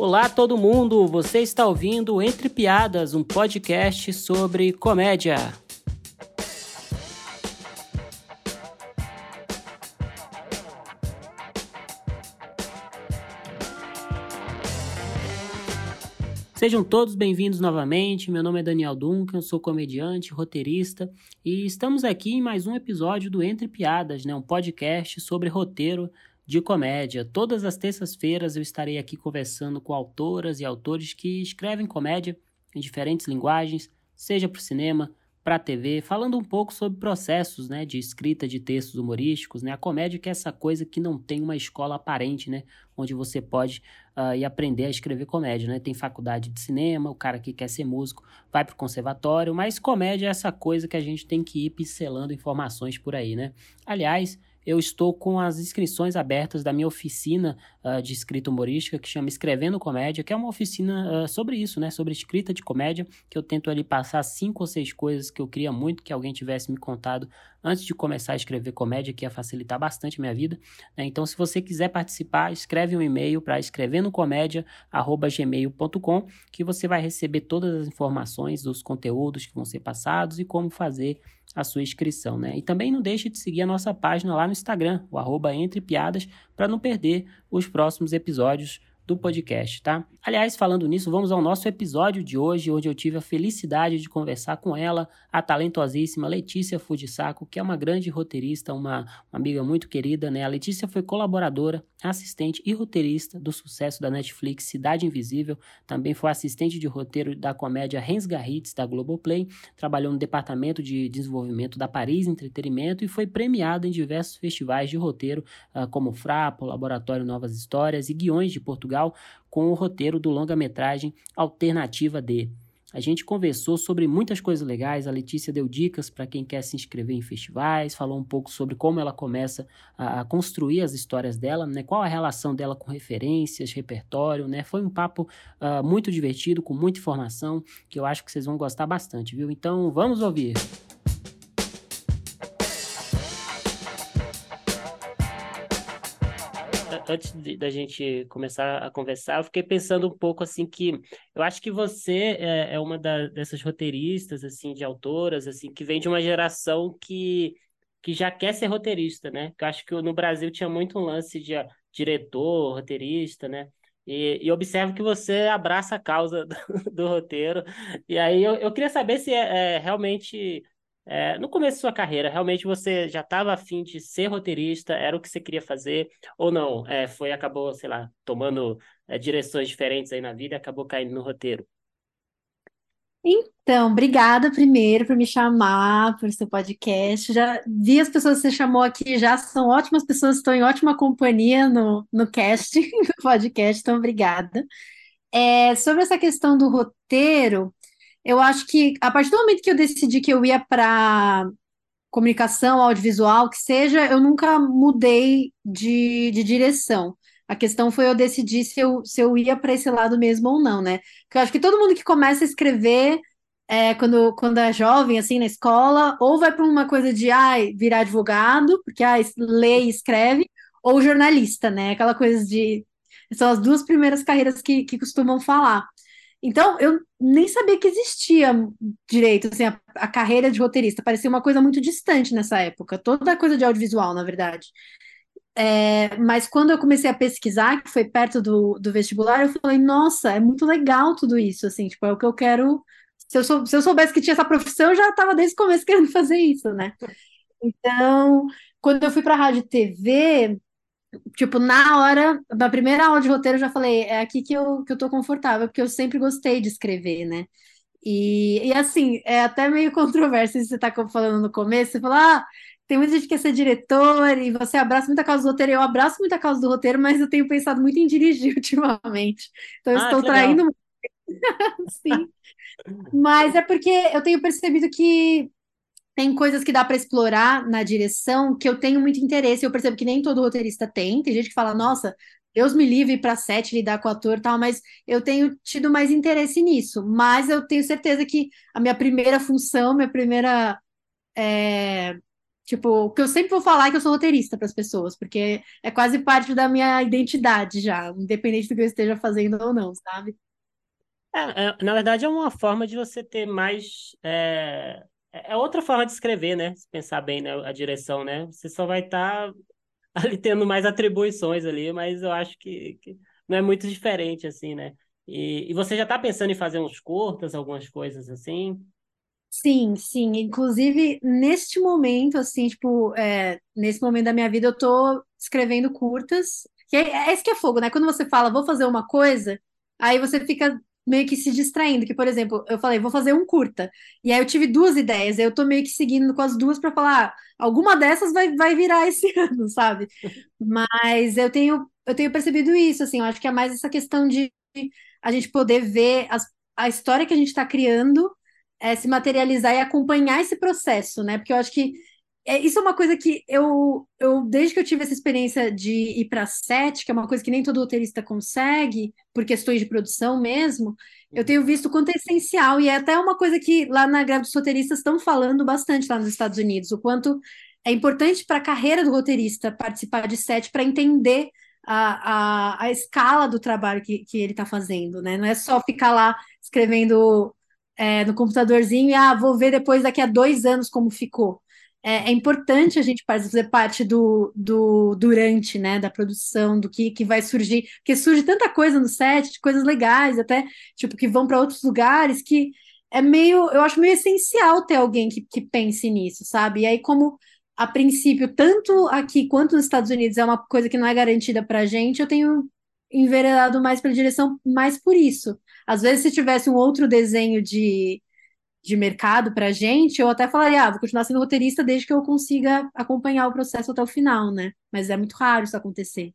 Olá todo mundo, você está ouvindo Entre Piadas, um podcast sobre comédia. Sejam todos bem-vindos novamente. Meu nome é Daniel Duncan, sou comediante, roteirista e estamos aqui em mais um episódio do Entre Piadas, né, um podcast sobre roteiro de comédia. Todas as terças-feiras eu estarei aqui conversando com autoras e autores que escrevem comédia em diferentes linguagens, seja para o cinema, para a TV, falando um pouco sobre processos né, de escrita de textos humorísticos. Né? A comédia que é essa coisa que não tem uma escola aparente, né, onde você pode uh, ir aprender a escrever comédia. Né? Tem faculdade de cinema, o cara que quer ser músico vai para o conservatório, mas comédia é essa coisa que a gente tem que ir pincelando informações por aí. Né? Aliás, eu estou com as inscrições abertas da minha oficina uh, de escrita humorística, que chama Escrevendo Comédia, que é uma oficina uh, sobre isso, né? Sobre escrita de comédia, que eu tento ali passar cinco ou seis coisas que eu queria muito que alguém tivesse me contado antes de começar a escrever comédia, que ia facilitar bastante a minha vida. Né? Então, se você quiser participar, escreve um e-mail para escrevendocomédia.gmail.com que você vai receber todas as informações dos conteúdos que vão ser passados e como fazer a sua inscrição, né? E também não deixe de seguir a nossa página lá no Instagram, o arroba para não perder os próximos episódios do podcast, tá? Aliás, falando nisso, vamos ao nosso episódio de hoje, onde eu tive a felicidade de conversar com ela, a talentosíssima Letícia Fujisaco, que é uma grande roteirista, uma, uma amiga muito querida, né? A Letícia foi colaboradora, assistente e roteirista do sucesso da Netflix Cidade Invisível, também foi assistente de roteiro da comédia Rensga Hits da Globoplay, trabalhou no departamento de desenvolvimento da Paris Entretenimento e foi premiada em diversos festivais de roteiro, uh, como Frapo, Laboratório Novas Histórias e Guiões de Portugal Com o roteiro do longa-metragem Alternativa D. A gente conversou sobre muitas coisas legais. A Letícia deu dicas para quem quer se inscrever em festivais, falou um pouco sobre como ela começa a, a, construir as histórias dela, né? Qual a relação dela com referências, repertório, né? Foi um papo uh, muito divertido, com muita informação, que eu acho que vocês vão gostar bastante, viu? Então, vamos ouvir. Antes de, da gente começar a conversar, eu fiquei pensando um pouco assim que eu acho que você é, é uma da, dessas roteiristas, assim, de autoras, assim, que vem de uma geração que, que já quer ser roteirista, né? Eu acho que no Brasil tinha muito um lance de uh, diretor, roteirista, né? E, e, observo que você abraça a causa do, do roteiro. E aí eu, eu queria saber se é, é realmente é, no começo da sua carreira, realmente você já estava afim de ser roteirista, era o que você queria fazer, ou não? É, foi, acabou, sei lá, tomando é, direções diferentes aí na vida e acabou caindo no roteiro. Então, obrigada primeiro por me chamar o seu podcast. Já vi as pessoas que você chamou aqui, já são ótimas pessoas, estão em ótima companhia no, no cast, no podcast, então obrigada. É, sobre essa questão do roteiro, eu acho que a partir do momento que eu decidi que eu ia para comunicação audiovisual, que seja, eu nunca mudei de, de direção. A questão foi eu decidir se eu, se eu ia para esse lado mesmo ou não, né? Porque eu acho que todo mundo que começa a escrever é, quando, quando é jovem, assim, na escola, ou vai para uma coisa de ai, virar advogado, porque ai, lê e escreve, ou jornalista, né? Aquela coisa de. São as duas primeiras carreiras que, que costumam falar. Então, eu nem sabia que existia direito, assim, a, a, carreira de roteirista. Parecia uma coisa muito distante nessa época. Toda coisa de audiovisual, na verdade. É, mas quando eu comecei a pesquisar, que foi perto do, do vestibular, eu falei, nossa, é muito legal tudo isso, assim, tipo, é o que eu quero... Se eu, sou, se eu soubesse que tinha essa profissão, eu já estava desde o começo querendo fazer isso, né? Então, quando eu fui para a rádio TV, tipo, na hora, na primeira aula de roteiro, eu já falei, é aqui que eu, que eu tô confortável, porque eu sempre gostei de escrever, né? E, e assim, é até meio controverso isso que você tá falando no começo, você fala, ah, tem muita gente que quer ser diretor e você abraça muita causa do roteiro, eu abraço muita causa do roteiro, mas eu tenho pensado muito em dirigir ultimamente. Então eu ah, estou traindo. Sim. Mas é porque eu tenho percebido que tem coisas que dá para explorar na direção que eu tenho muito interesse. Eu percebo que nem todo roteirista tem. Tem gente que fala, nossa, Deus me livre para sete lidar com o ator tal, mas eu tenho tido mais interesse nisso. Mas eu tenho certeza que a minha primeira função, minha primeira é, Tipo, o que eu sempre vou falar é que eu sou roteirista para as pessoas, porque é quase parte da minha identidade já, independente do que eu esteja fazendo ou não, sabe? É, é, na verdade, é uma forma de você ter mais. É, é outra forma de escrever, né? Se pensar bem, né? A direção, né? Você só vai estar tá ali tendo mais atribuições ali, mas eu acho que, que não é muito diferente, assim, né? E, e você já está pensando em fazer uns curtas, algumas coisas assim? Sim, sim. Inclusive, neste momento, assim, tipo, é, nesse momento da minha vida, eu tô escrevendo curtas. Que é, é isso que é fogo, né? Quando você fala, vou fazer uma coisa, aí você fica meio que se distraindo. Que, por exemplo, eu falei, vou fazer um curta. E aí eu tive duas ideias, eu tô meio que seguindo com as duas para falar, ah, alguma dessas vai, vai virar esse ano, sabe? Mas eu tenho, eu tenho percebido isso, assim, eu acho que é mais essa questão de a gente poder ver as, a história que a gente está criando é, se materializar e acompanhar esse processo, né? Porque eu acho que é, isso é uma coisa que eu, eu, desde que eu tive essa experiência de ir para set, que é uma coisa que nem todo roteirista consegue, por questões de produção mesmo, eu tenho visto o quanto é essencial, e é até uma coisa que lá na greve dos roteiristas estão falando bastante lá nos Estados Unidos, o quanto é importante para a carreira do roteirista participar de set para entender a, a, a escala do trabalho que, que ele está fazendo, né? Não é só ficar lá escrevendo é, no computadorzinho e ah, vou ver depois daqui a dois anos como ficou. É, é importante a gente fazer parte do, do durante, né, da produção, do que, que vai surgir, porque surge tanta coisa no set, coisas legais, até tipo que vão para outros lugares que é meio, eu acho meio essencial ter alguém que, que pense nisso, sabe? E aí, como a princípio, tanto aqui quanto nos Estados Unidos é uma coisa que não é garantida para a gente, eu tenho enveredado mais para direção mais por isso. Às vezes, se tivesse um outro desenho de, de mercado para a gente, eu até falaria, ah, vou continuar sendo roteirista desde que eu consiga acompanhar o processo até o final, né? Mas é muito raro isso acontecer.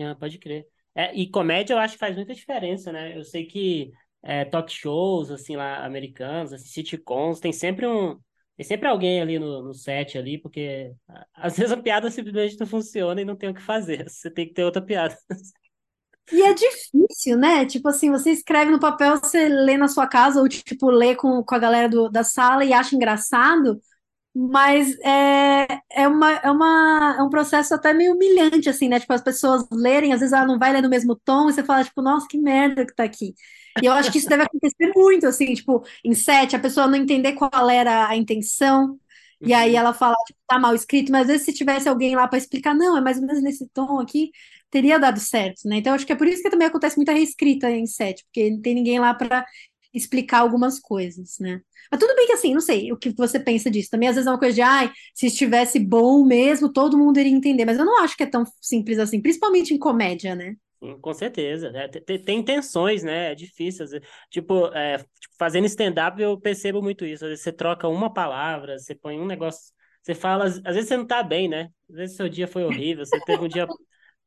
Ah, pode crer. É, e comédia eu acho que faz muita diferença, né? Eu sei que é, talk shows, assim, lá, americanos, assim, sitcoms, tem sempre um... Tem sempre alguém ali no, no set ali, porque às vezes a piada simplesmente não funciona e não tem o que fazer. Você tem que ter outra piada. E é difícil, né? Tipo assim, você escreve no papel, você lê na sua casa, ou tipo, lê com, com a galera do, da sala e acha engraçado, mas é, é, uma, é, uma, é um processo até meio humilhante, assim, né? Tipo, as pessoas lerem, às vezes ela não vai ler no mesmo tom, e você fala, tipo, nossa, que merda que tá aqui. E eu acho que isso deve acontecer muito, assim, tipo, em sete, a pessoa não entender qual era a intenção, e aí uhum. ela fala, tipo, tá mal escrito, mas às vezes se tivesse alguém lá para explicar, não, é mais ou menos nesse tom aqui, teria dado certo, né? Então acho que é por isso que também acontece muita reescrita em set, porque não tem ninguém lá para explicar algumas coisas, né? Mas tudo bem que assim, não sei o que você pensa disso. Também às vezes é uma coisa de, ai, se estivesse bom mesmo, todo mundo iria entender, mas eu não acho que é tão simples assim, principalmente em comédia, né? Com certeza. É, tem, tem tensões, né? É difícil. Tipo, é, tipo, fazendo stand-up eu percebo muito isso. Às vezes você troca uma palavra, você põe um negócio. Você fala, às vezes você não tá bem, né? Às vezes seu dia foi horrível, você teve um dia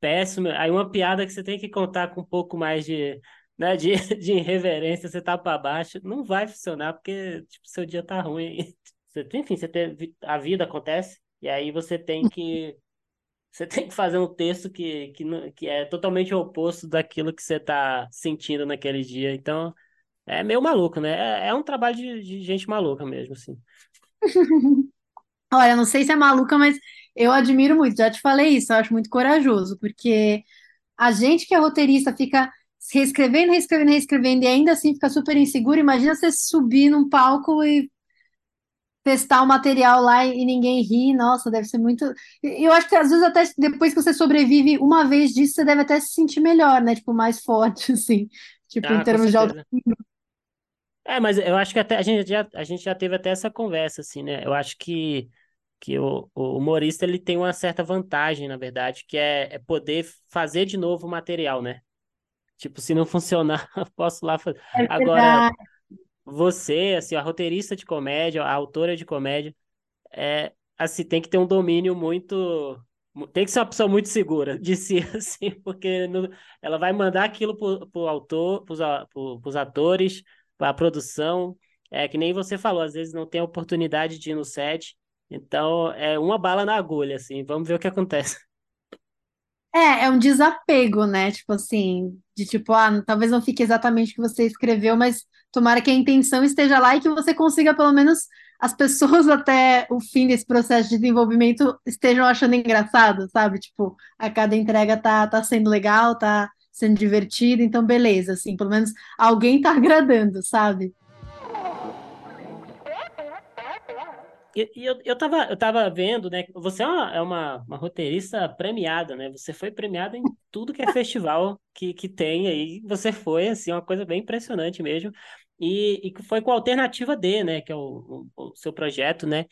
péssimo. Aí uma piada que você tem que contar com um pouco mais de, né, de, de irreverência, você tá para baixo, não vai funcionar porque tipo, seu dia tá ruim. Você, enfim, você tem, a vida acontece e aí você tem que você tem que fazer um texto que, que, que é totalmente oposto daquilo que você tá sentindo naquele dia. Então, é meio maluco, né? É, é um trabalho de, de gente maluca mesmo, assim. Olha, não sei se é maluca, mas eu admiro muito, já te falei isso, eu acho muito corajoso, porque a gente que é roteirista fica reescrevendo, reescrevendo, reescrevendo e ainda assim fica super inseguro. Imagina você subir num palco e testar o material lá e ninguém ri, nossa, deve ser muito. Eu acho que às vezes até depois que você sobrevive uma vez disso, você deve até se sentir melhor, né? Tipo, mais forte, assim, tipo, ah, em termos de autoestima. É, mas eu acho que até a gente já, a gente já teve até essa conversa, assim, né? Eu acho que que o, o humorista ele tem uma certa vantagem, na verdade, que é, é poder fazer de novo o material, né? Tipo, se não funcionar, posso lá fazer. É Agora, você, assim, a roteirista de comédia, a autora de comédia, é, assim, tem que ter um domínio muito. Tem que ser uma pessoa muito segura de si, assim, porque no, ela vai mandar aquilo pro, pro autor, pros, pro, pros atores, pra produção. É que nem você falou, às vezes não tem a oportunidade de ir no set, então, é uma bala na agulha, assim, vamos ver o que acontece. É, é um desapego, né? Tipo assim, de tipo, ah, talvez não fique exatamente o que você escreveu, mas tomara que a intenção esteja lá e que você consiga pelo menos as pessoas até o fim desse processo de desenvolvimento estejam achando engraçado, sabe? Tipo, a cada entrega tá, tá sendo legal, tá sendo divertido, então beleza, assim, pelo menos alguém tá agradando, sabe? E, eu, eu, tava, eu tava vendo, né? Você é uma, é uma, uma roteirista premiada, né? Você foi premiada em tudo que é festival que, que tem aí. Você foi, assim, uma coisa bem impressionante mesmo. E, e foi com a Alternativa D, né? Que é o, o, o seu projeto, né?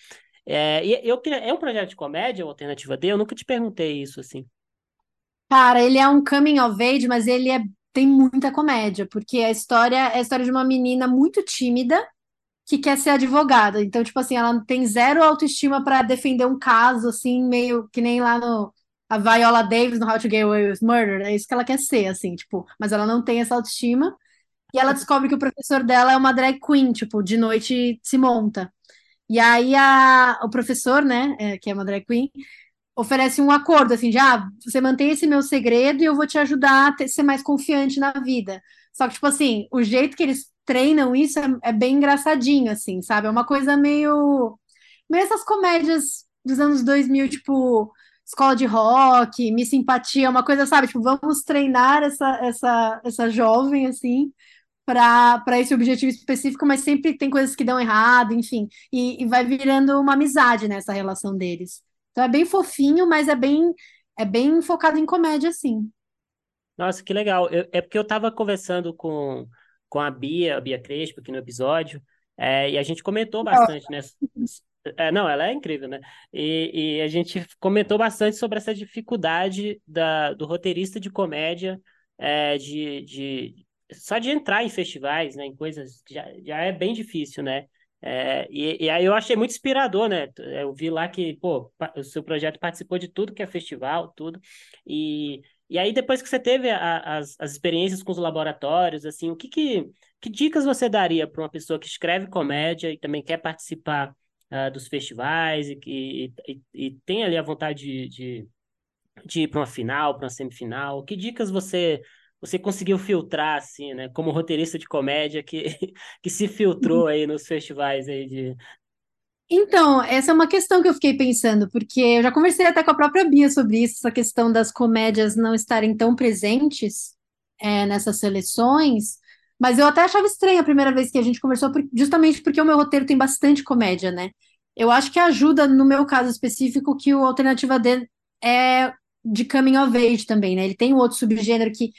É, e eu é um projeto de comédia, a Alternativa D? Eu nunca te perguntei isso, assim. Cara, ele é um coming of age, mas ele é, tem muita comédia, porque a história é a história de uma menina muito tímida que quer ser advogada. Então, tipo assim, ela tem zero autoestima para defender um caso, assim, meio que nem lá no a Viola Davis no How to Get Away with Murder. É isso que ela quer ser, assim, tipo, mas ela não tem essa autoestima. E ela descobre que o professor dela é uma drag queen, tipo, de noite se monta. E aí a, o professor, né, é, que é uma drag queen, oferece um acordo, assim, de, ah, você mantém esse meu segredo e eu vou te ajudar a ter, ser mais confiante na vida. Só que, tipo assim, o jeito que eles treinam isso é, é, bem engraçadinho, assim, sabe? É uma coisa meio. meio essas comédias dos anos 2000, tipo, escola de rock, Miss Simpatia, uma coisa, sabe? Tipo, vamos treinar essa, essa, essa jovem, assim, para esse objetivo específico, mas sempre tem coisas que dão errado, enfim, e, e vai virando uma amizade nessa relação deles. Então é bem fofinho, mas é bem, é bem focado em comédia, sim. Nossa, que legal. Eu, é porque eu estava conversando com com a Bia, a Bia Crespo, aqui no episódio, é, e a gente comentou bastante, né? É, não, ela é incrível, né? E, e, a gente comentou bastante sobre essa dificuldade da, do roteirista de comédia é, de, de só de entrar em festivais, né? Em coisas que já, já é bem difícil, né? É, e, e, aí eu achei muito inspirador, né? Eu vi lá que, pô, o seu projeto participou de tudo que é festival, tudo. E, e aí, depois que você teve a, as, as experiências com os laboratórios, assim, o que, que, que dicas você daria para uma pessoa que escreve comédia e também quer participar uh, dos festivais e, e, e, e, tem ali a vontade de, de, de ir para uma final, para uma semifinal? Que dicas você você conseguiu filtrar, assim, né? Como roteirista de comédia que, que se filtrou aí nos festivais aí de, então, essa é uma questão que eu fiquei pensando, porque eu já conversei até com a própria Bia sobre isso, essa questão das comédias não estarem tão presentes é, nessas seleções, mas eu até achava estranho a primeira vez que a gente conversou, justamente porque o meu roteiro tem bastante comédia, né? Eu acho que ajuda, no meu caso específico, que o Alternativa D é de coming of age também, né? Ele tem um outro subgênero que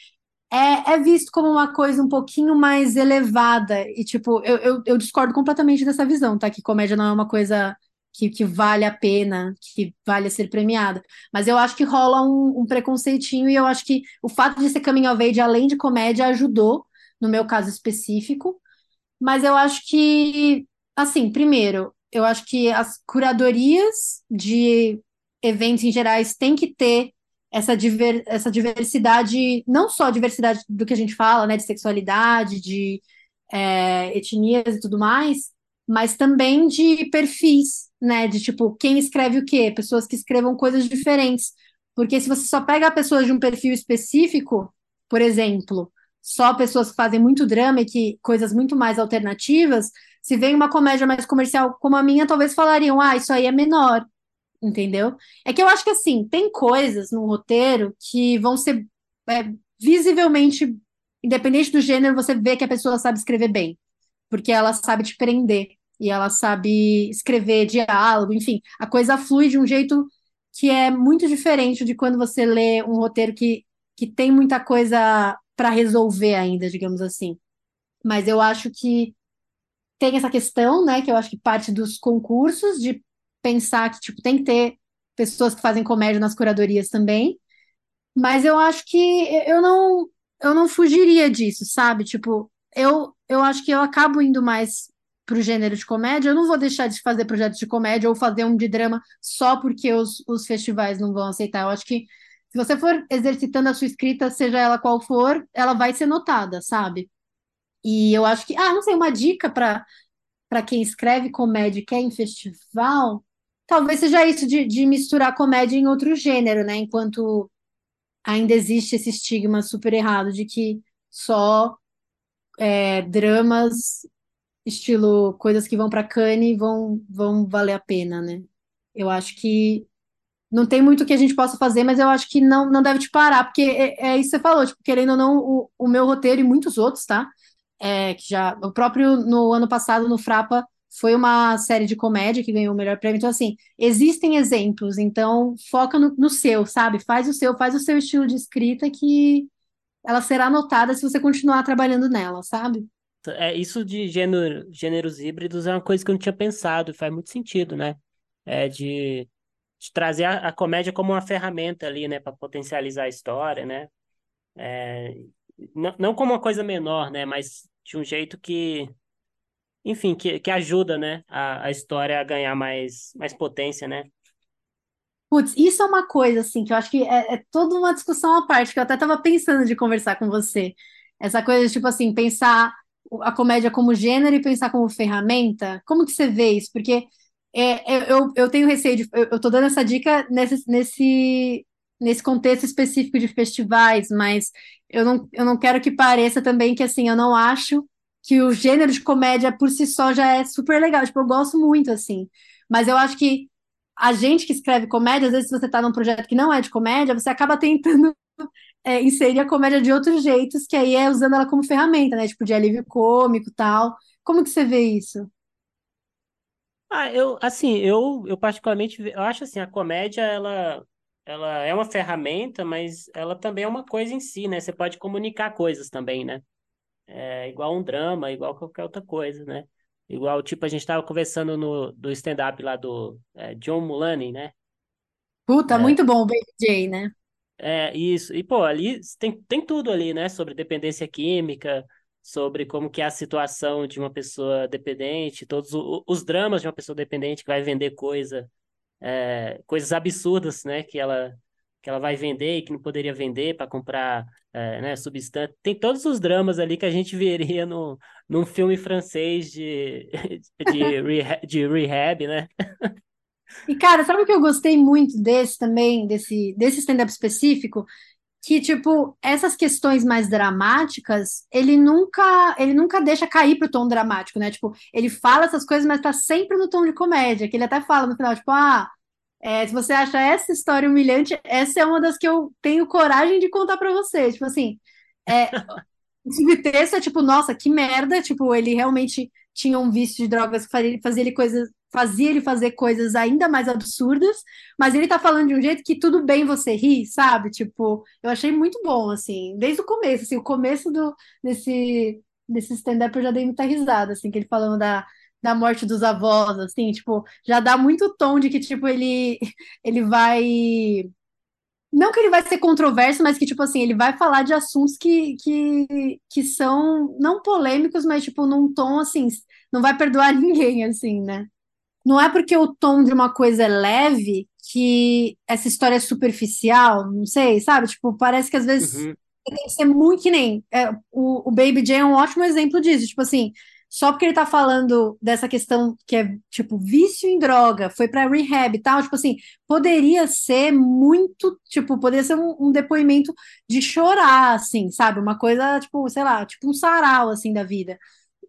é, é visto como uma coisa um pouquinho mais elevada. E, tipo, eu, eu, eu discordo completamente dessa visão, tá? Que comédia não é uma coisa que, que vale a pena, que vale a ser premiada. Mas eu acho que rola um, um preconceitinho e eu acho que o fato de ser coming of age, além de comédia, ajudou, no meu caso específico. Mas eu acho que, assim, primeiro, eu acho que as curadorias de eventos em gerais têm que ter essa, diver, essa diversidade, não só a diversidade do que a gente fala, né, de sexualidade, de é, etnias e tudo mais, mas também de perfis, né, de tipo, quem escreve o quê? Pessoas que escrevam coisas diferentes. Porque se você só pega pessoas de um perfil específico, por exemplo, só pessoas que fazem muito drama e que coisas muito mais alternativas, se vem uma comédia mais comercial como a minha, talvez falariam, ah, isso aí é menor entendeu? É que eu acho que assim, tem coisas no roteiro que vão ser é, visivelmente, independente do gênero, você vê que a pessoa sabe escrever bem, porque ela sabe te prender e ela sabe escrever diálogo, enfim, a coisa flui de um jeito que é muito diferente de quando você lê um roteiro que, que tem muita coisa para resolver ainda, digamos assim. Mas eu acho que tem essa questão, né, que eu acho que parte dos concursos de pensar que tipo tem que ter pessoas que fazem comédia nas curadorias também, mas eu acho que eu não eu não fugiria disso, sabe? Tipo, eu eu acho que eu acabo indo mais pro gênero de comédia, eu não vou deixar de fazer projetos de comédia ou fazer um de drama só porque os, os festivais não vão aceitar. Eu acho que se você for exercitando a sua escrita, seja ela qual for, ela vai ser notada, sabe? E eu acho que, ah, não sei, uma dica para para quem escreve comédia e quer em festival, Talvez seja isso de, de misturar comédia em outro gênero, né? Enquanto ainda existe esse estigma super errado de que só é, dramas estilo coisas que vão para Cannes vão, vão valer a pena, né? Eu acho que não tem muito que a gente possa fazer, mas eu acho que não, não deve te parar, porque é, é isso que você falou, tipo, querendo ou não, o, o meu roteiro e muitos outros, tá? É, que já, o próprio no ano passado, no Frapa, foi uma série de comédia que ganhou o melhor prêmio. Então, assim, existem exemplos, então foca no, no seu, sabe? Faz o seu, faz o seu estilo de escrita que ela será notada se você continuar trabalhando nela, sabe? É, isso de gênero, gêneros híbridos é uma coisa que eu não tinha pensado, faz muito sentido, né? É de, de trazer a, a comédia como uma ferramenta ali, né, para potencializar a história, né? É, não, não como uma coisa menor, né, mas de um jeito que, enfim, que, que ajuda, né, a, a história a ganhar mais, mais potência, né? Putz, isso é uma coisa, assim, que eu acho que é, é toda uma discussão à parte, que eu até estava pensando de conversar com você. Essa coisa de, tipo assim, pensar a comédia como gênero e pensar como ferramenta? Como que você vê isso? Porque é, é, eu, eu tenho receio de. Eu, eu tô dando essa dica nesse, nesse, nesse contexto específico de festivais, mas eu não, eu não quero que pareça também que assim, eu não acho que o gênero de comédia por si só já é super legal. Tipo, eu gosto muito, assim. Mas eu acho que a gente que escreve comédia, às vezes, se você está num projeto que não é de comédia, você acaba tentando é, inserir a comédia de outros jeitos, que aí é usando ela como ferramenta, né? Tipo, de alívio cômico tal. Como que você vê isso? Ah, eu, assim, eu, eu particularmente, eu acho assim, a comédia, ela, ela é uma ferramenta, mas ela também é uma coisa em si, né? Você pode comunicar coisas também, né? É igual um drama, igual qualquer outra coisa, né? Igual, tipo, a gente estava conversando no, do stand-up lá do é, John Mulaney, né? Puta, É, muito bom o Baby J, né? É, isso. E, pô, ali tem, tem tudo ali, né? Sobre dependência química, sobre como que é a situação de uma pessoa dependente, todos o- os dramas de uma pessoa dependente que vai vender coisa, é, coisas absurdas, né? Que ela, que ela vai vender e que não poderia vender para comprar, é, né, substância. Tem todos os dramas ali que a gente veria no, num filme francês de, de, reha- de rehab, né? E, cara, sabe o que eu gostei muito desse também, desse, desse stand-up específico? Que, tipo, essas questões mais dramáticas, ele nunca, ele nunca deixa cair pro tom dramático, né? Tipo, ele fala essas coisas, mas tá sempre no tom de comédia, que ele até fala no final, tipo, ah, é, se você acha essa história humilhante, essa é uma das que eu tenho coragem de contar pra você. Tipo assim, é, o subtexto é tipo, nossa, que merda, tipo, ele realmente tinha um vício de drogas que fazia, fazia ele coisas, fazia ele fazer coisas ainda mais absurdas, mas ele tá falando de um jeito que tudo bem você rir, sabe? Tipo, eu achei muito bom, assim, desde o começo, assim, o começo do, desse, desse stand-up eu já dei muita risada, assim, que ele falando da, da morte dos avós, assim, tipo, já dá muito tom de que, tipo, ele, ele vai não que ele vai ser controverso, mas que, tipo assim, ele vai falar de assuntos que, que, que são não polêmicos, mas, tipo, num tom, assim, não vai perdoar ninguém, assim, né? Não é porque o tom de uma coisa é leve que essa história é superficial, não sei, sabe? Tipo, parece que às vezes Uhum. tem que ser muito que nem. é, o, o Baby J é um ótimo exemplo disso. Tipo assim, só porque ele tá falando dessa questão que é, tipo, vício em droga, foi pra rehab e tal, tipo assim, poderia ser muito, tipo, poderia ser um, um depoimento de chorar, assim, sabe? Uma coisa, tipo, sei lá, tipo um sarau, assim, da vida.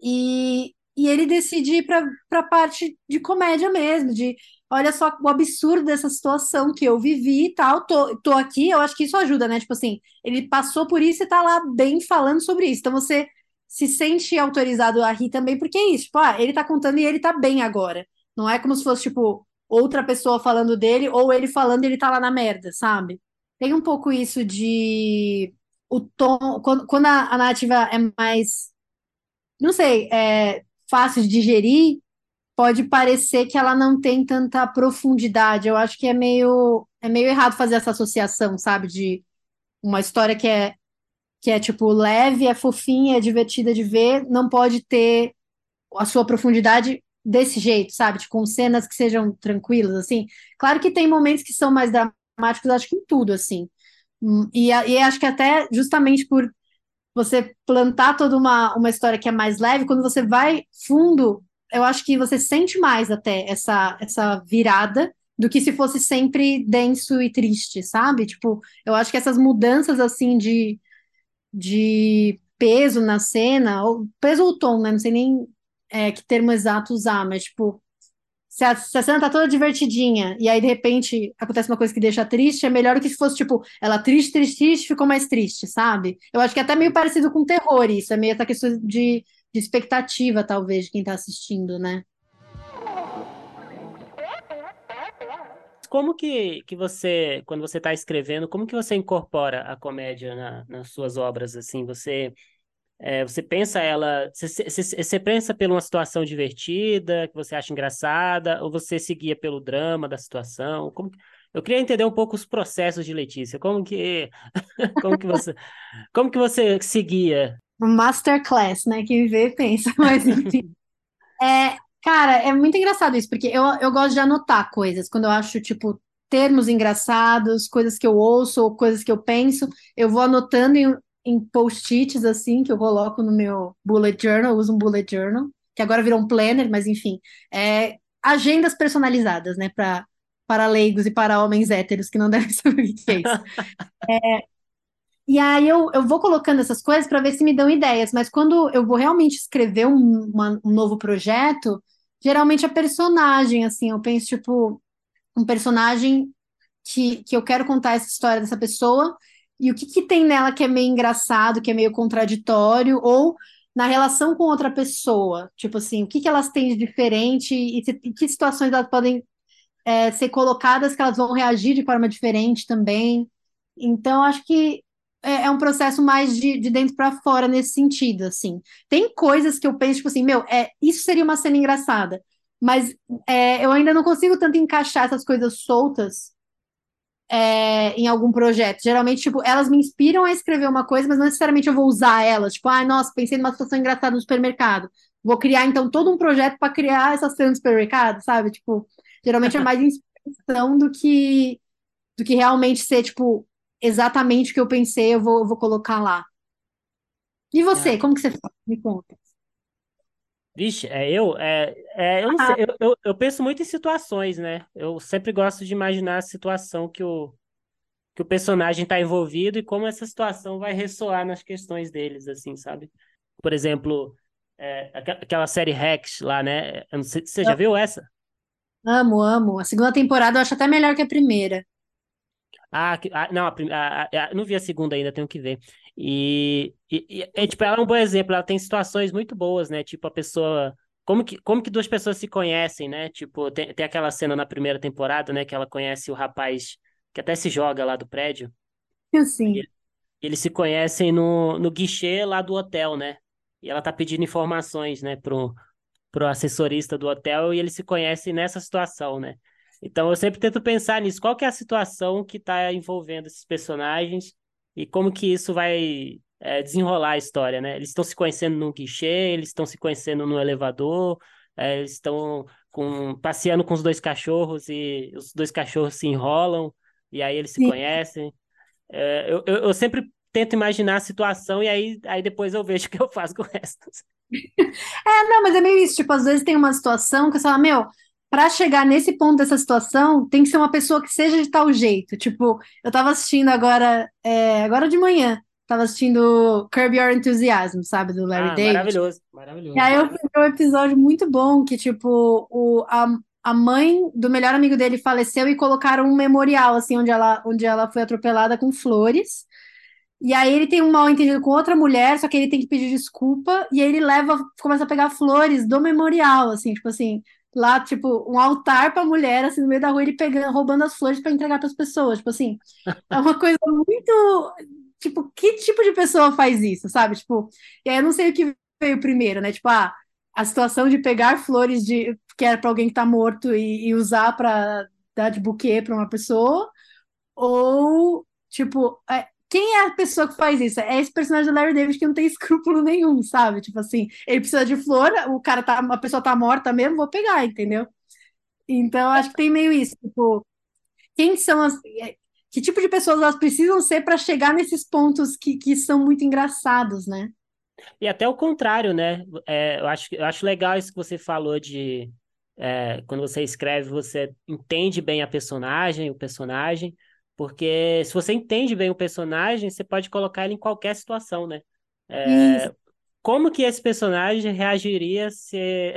E, e ele decide ir pra parte de comédia mesmo, de olha só o absurdo dessa situação que eu vivi e tal, tô, tô aqui, eu acho que isso ajuda, né? Tipo assim, ele passou por isso e tá lá bem falando sobre isso. Então você se sente autorizado a rir também, porque é isso, tipo, ah, ele tá contando e ele tá bem agora. Não é como se fosse, tipo, outra pessoa falando dele, ou ele falando e ele tá lá na merda, sabe? Tem um pouco isso de o tom, quando, quando a, a narrativa é mais, não sei, é fácil de digerir, pode parecer que ela não tem tanta profundidade. Eu acho que é meio, é meio errado fazer essa associação, sabe? De uma história que é, que é tipo leve, é fofinha, é divertida de ver, não pode ter a sua profundidade desse jeito, sabe? Tipo, com cenas que sejam tranquilas, assim. Claro que tem momentos que são mais dramáticos, acho que em tudo, assim. Hum, E, e acho que até justamente por você plantar toda uma, uma história que é mais leve, quando você vai fundo, eu acho que você sente mais até essa, essa virada do que se fosse sempre denso e triste, sabe? Tipo, eu acho que essas mudanças assim de, de peso na cena, ou peso ou tom, né? Não sei nem é, que termo exato usar, mas tipo, se a, se a cena tá toda divertidinha e aí de repente acontece uma coisa que deixa triste, é melhor do que se fosse tipo, ela triste, triste, triste, ficou mais triste, sabe? Eu acho que é até meio parecido com terror isso, é meio essa questão de, de expectativa, talvez, de quem tá assistindo, né? Como que, que você, quando você está escrevendo, como que você incorpora a comédia na, nas suas obras, assim? Você é, você pensa ela. Você, você, você, pensa por uma situação divertida, que você acha engraçada, ou você seguia pelo drama da situação? Como, eu queria entender um pouco os processos de Letícia. Como que, como que você, como que você seguia? Masterclass, né? Quem vê pensa, mas enfim. é, cara, é muito engraçado isso, porque eu, eu gosto de anotar coisas. Quando eu acho, tipo, termos engraçados, coisas que eu ouço ou coisas que eu penso, eu vou anotando em, em post-its, assim, que eu coloco no meu bullet journal, eu uso um bullet journal, que agora virou um planner, mas enfim, é agendas personalizadas, né, para para leigos e para homens héteros que não devem saber o que é isso. É, e aí eu, eu vou colocando essas coisas para ver se me dão ideias, mas quando eu vou realmente escrever um, uma, um novo projeto, geralmente a personagem, assim, eu penso, tipo, um personagem que, que eu quero contar essa história dessa pessoa e o que, que tem nela que é meio engraçado, que é meio contraditório, ou na relação com outra pessoa, tipo assim, o que, que elas têm de diferente e, e que situações elas podem é, ser colocadas que elas vão reagir de forma diferente também. Então, acho que é, é um processo mais de, de dentro para fora nesse sentido, assim. Tem coisas que eu penso, tipo assim, meu, é, isso seria uma cena engraçada, mas é, eu ainda não consigo tanto encaixar essas coisas soltas é, em algum projeto. Geralmente, tipo, elas me inspiram a escrever uma coisa, mas não necessariamente eu vou usar elas. Tipo, ai, ah, nossa, pensei numa situação engraçada no supermercado. Vou criar, então, todo um projeto para criar essa cena no supermercado, sabe? Tipo, geralmente é mais inspiração do que, do que realmente ser, tipo, exatamente o que eu pensei, eu vou, vou colocar lá. E você, é. como que você faz? Me conta. Vixe, é eu? É, é, eu não sei, eu, eu, eu penso muito em situações, né? Eu sempre gosto de imaginar a situação que o, que o personagem está envolvido e como essa situação vai ressoar nas questões deles, assim, sabe? Por exemplo, é, aquela série Rex lá, né? Eu não sei, você já viu essa? Amo, amo. A segunda temporada eu acho até melhor que a primeira. Ah, ah não, a, a, a, não vi a segunda ainda, tenho que ver. E, e, e é, tipo, ela é um bom exemplo, ela tem situações muito boas, né? Tipo, a pessoa. Como que, como que duas pessoas se conhecem, né? Tipo, tem, tem aquela cena na primeira temporada, né? Que ela conhece o rapaz que até se joga lá do prédio. Sim. E, eles se conhecem no, no guichê lá do hotel, né? E ela tá pedindo informações, né, pro, pro assessorista do hotel e eles se conhecem nessa situação, né? Então eu sempre tento pensar nisso, qual que é a situação que está envolvendo esses personagens e como que isso vai é, desenrolar a história, né? Eles estão se conhecendo no guichê, eles estão se conhecendo no elevador, é, eles estão com, passeando com os dois cachorros e os dois cachorros se enrolam e aí eles se Sim. conhecem. É, eu, eu, eu, sempre tento imaginar a situação e aí, aí depois eu vejo o que eu faço com o resto. É, não, mas é meio isso, tipo, às vezes tem uma situação que você fala, meu, para chegar nesse ponto dessa situação, tem que ser uma pessoa que seja de tal jeito. Tipo, eu tava assistindo agora, é, agora de manhã, tava assistindo Curb Your Enthusiasm, sabe, do Larry ah, David. Maravilhoso, maravilhoso. E aí eu vi um episódio muito bom que, tipo, o, a, a mãe do melhor amigo dele faleceu e colocaram um memorial, assim, onde ela, onde ela foi atropelada com flores. E aí ele tem um mal entendido com outra mulher, só que ele tem que pedir desculpa, e aí ele leva, começa a pegar flores do memorial, assim, tipo assim, lá, tipo, um altar para mulher, assim, no meio da rua, ele pegando, roubando as flores para entregar para as pessoas. Tipo assim, é uma coisa muito. Tipo, que tipo de pessoa faz isso, sabe? Tipo, e aí eu não sei o que veio primeiro, né? Tipo, ah, a situação de pegar flores de que era para alguém que tá morto e, e usar para dar de buquê para uma pessoa, ou tipo, é, quem é a pessoa que faz isso? É esse personagem do Larry David que não tem escrúpulo nenhum, sabe? Tipo assim, ele precisa de flor, o cara tá, a pessoa tá morta mesmo, vou pegar, entendeu? Então, acho que tem meio isso, tipo, quem são as. Que tipo de pessoas elas precisam ser para chegar nesses pontos que, que são muito engraçados, né? E até o contrário, né? É, eu, acho, eu acho legal isso que você falou de é, quando você escreve, você entende bem a personagem, o personagem, porque se você entende bem o personagem, você pode colocar ele em qualquer situação, né? É, como que esse personagem reagiria se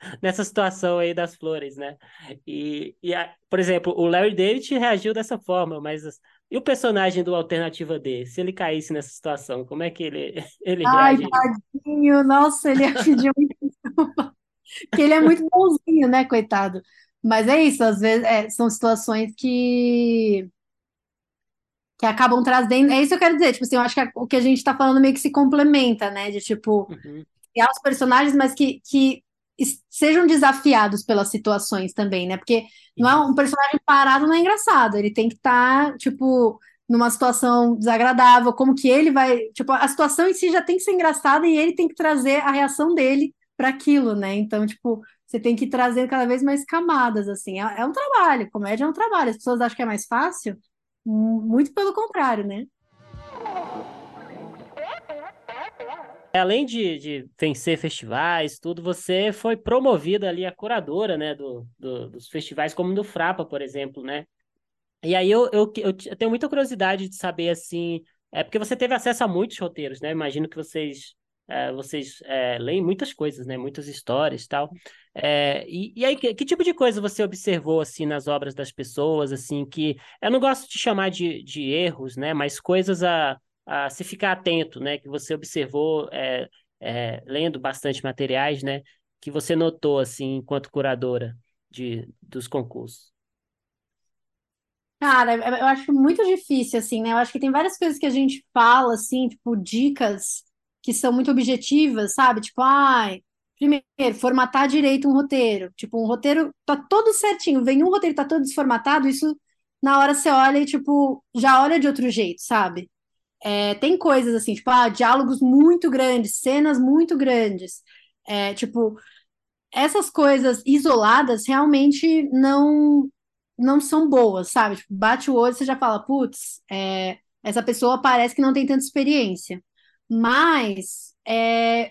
nessa situação aí das flores, né? E, e por exemplo, o Larry David reagiu dessa forma, mas e o personagem do Alternativa D, se ele caísse nessa situação, como é que ele, ele Ai, tadinho, nossa, ele ia pedir muito que ele é muito bonzinho, né, coitado. Mas é isso, às vezes é, são situações que que acabam trazendo. É isso que eu quero dizer, tipo assim, eu acho que o que a gente tá falando meio que se complementa, né? De tipo, uhum. criar os personagens, mas que, que sejam desafiados pelas situações também, né? Porque não é um personagem parado, não é engraçado. Ele tem que estar, tá, tipo, numa situação desagradável, como que ele vai. Tipo, a situação em si já tem que ser engraçada e ele tem que trazer a reação dele para aquilo, né? Então, tipo, você tem que trazer cada vez mais camadas, assim. É, é um trabalho, comédia é um trabalho. As pessoas acham que é mais fácil, muito pelo contrário, né? Além de, de vencer festivais, tudo, você foi promovida ali a curadora, né, do, do, dos festivais, como no Frapa, por exemplo, né? E aí eu, eu, eu, tenho muita curiosidade de saber, assim, é porque você teve acesso a muitos roteiros, né? Imagino que vocês é, vocês é, leem muitas coisas, né? Muitas histórias tal. É, e, e, aí, que, que, tipo de coisa você observou, assim, nas obras das pessoas, assim, que... Eu não gosto de chamar de, de erros, né? Mas coisas a, a se ficar atento, né? Que você observou lendo bastante materiais, né? Que você notou, assim, enquanto curadora de, dos concursos. Cara, eu acho muito difícil, assim, né? Eu acho que tem várias coisas que a gente fala, assim, tipo, dicas que são muito objetivas, sabe? Tipo, ai, primeiro, formatar direito um roteiro. Tipo, um roteiro tá todo certinho, vem um roteiro tá todo desformatado, isso na hora você olha e, tipo, já olha de outro jeito, sabe? É, tem coisas assim, tipo, ah, diálogos muito grandes, cenas muito grandes. É, tipo, essas coisas isoladas realmente não não são boas, sabe? Tipo, bate o olho e você já fala, putz, é, essa pessoa parece que não tem tanta experiência. Mas é,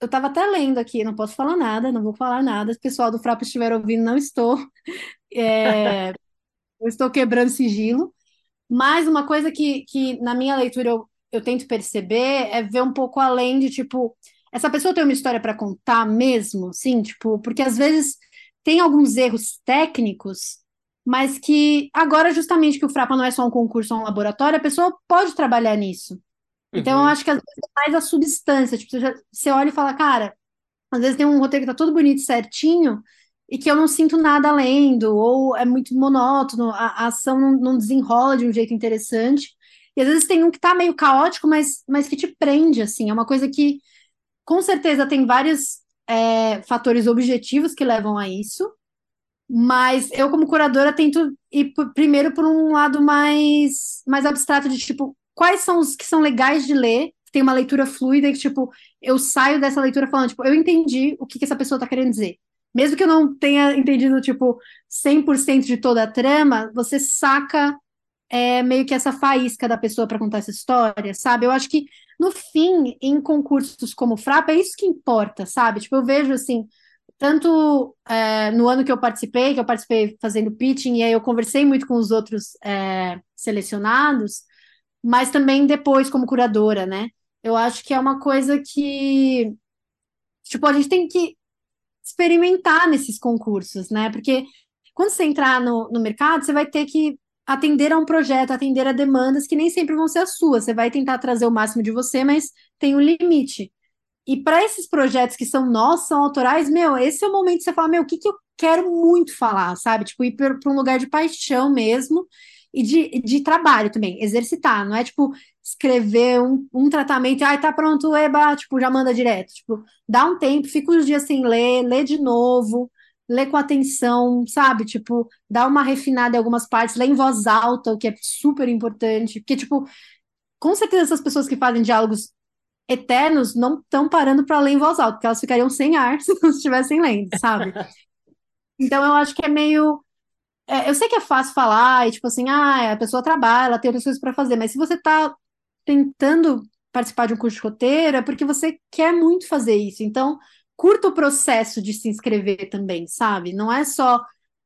eu estava até lendo aqui, não posso falar nada, não vou falar nada. Se o pessoal do Frapa estiver ouvindo, não estou. É, eu estou quebrando sigilo. Mas uma coisa que, que na minha leitura eu, eu tento perceber é ver um pouco além de tipo, essa pessoa tem uma história para contar mesmo, sim, tipo, porque às vezes tem alguns erros técnicos, mas que agora, justamente que o Frapa não é só um concurso, é um laboratório, a pessoa pode trabalhar nisso. Então, eu uhum. acho que às vezes é mais a substância. Tipo, você, já, você olha e fala, cara, às vezes tem um roteiro que tá todo bonito, certinho, e que eu não sinto nada lendo, ou é muito monótono, a, a ação não, não, desenrola de um jeito interessante. E às vezes tem um que tá meio caótico, mas, mas que te prende, assim. É uma coisa que, com certeza, tem vários é, fatores objetivos que levam a isso. Mas eu, como curadora, tento ir primeiro por um lado mais, mais abstrato, de tipo, quais são os que são legais de ler, tem uma leitura fluida e que, tipo, eu saio dessa leitura falando, tipo, eu entendi o que, que essa pessoa tá querendo dizer. Mesmo que eu não tenha entendido, tipo, 100% de toda a trama, você saca é, meio que essa faísca da pessoa para contar essa história, sabe? Eu acho que, no fim, em concursos como o Frapa, é isso que importa, sabe? Tipo, eu vejo, assim, tanto é, no ano que eu participei, que eu participei fazendo pitching, e aí eu conversei muito com os outros é, selecionados, mas também depois como curadora, né? Eu acho que é uma coisa que, tipo, a gente tem que experimentar nesses concursos, né? Porque quando você entrar no, no mercado, você vai ter que atender a um projeto, atender a demandas que nem sempre vão ser as suas. Você vai tentar trazer o máximo de você, mas tem um limite. E para esses projetos que são nossos, são autorais, meu, esse é o momento que você fala, meu, o que, que eu quero muito falar, sabe? Tipo, ir para um lugar de paixão mesmo e de, de trabalho também, exercitar, não é tipo escrever um, um tratamento ai, tá pronto, eba, tipo, já manda direto. Tipo, dá um tempo, fica uns dias sem ler, lê de novo, lê com atenção, sabe? Tipo, dá uma refinada em algumas partes, lê em voz alta, o que é super importante, porque, tipo, com certeza essas pessoas que fazem diálogos eternos não estão parando para ler em voz alta, porque elas ficariam sem ar se não estivessem lendo, sabe? Então eu acho que é meio é, eu sei que é fácil falar, e tipo assim, ah, a pessoa trabalha, ela tem outras coisas para fazer, mas se você está tentando participar de um curso de roteiro, é porque você quer muito fazer isso. Então, curta o processo de se inscrever também, sabe? Não é só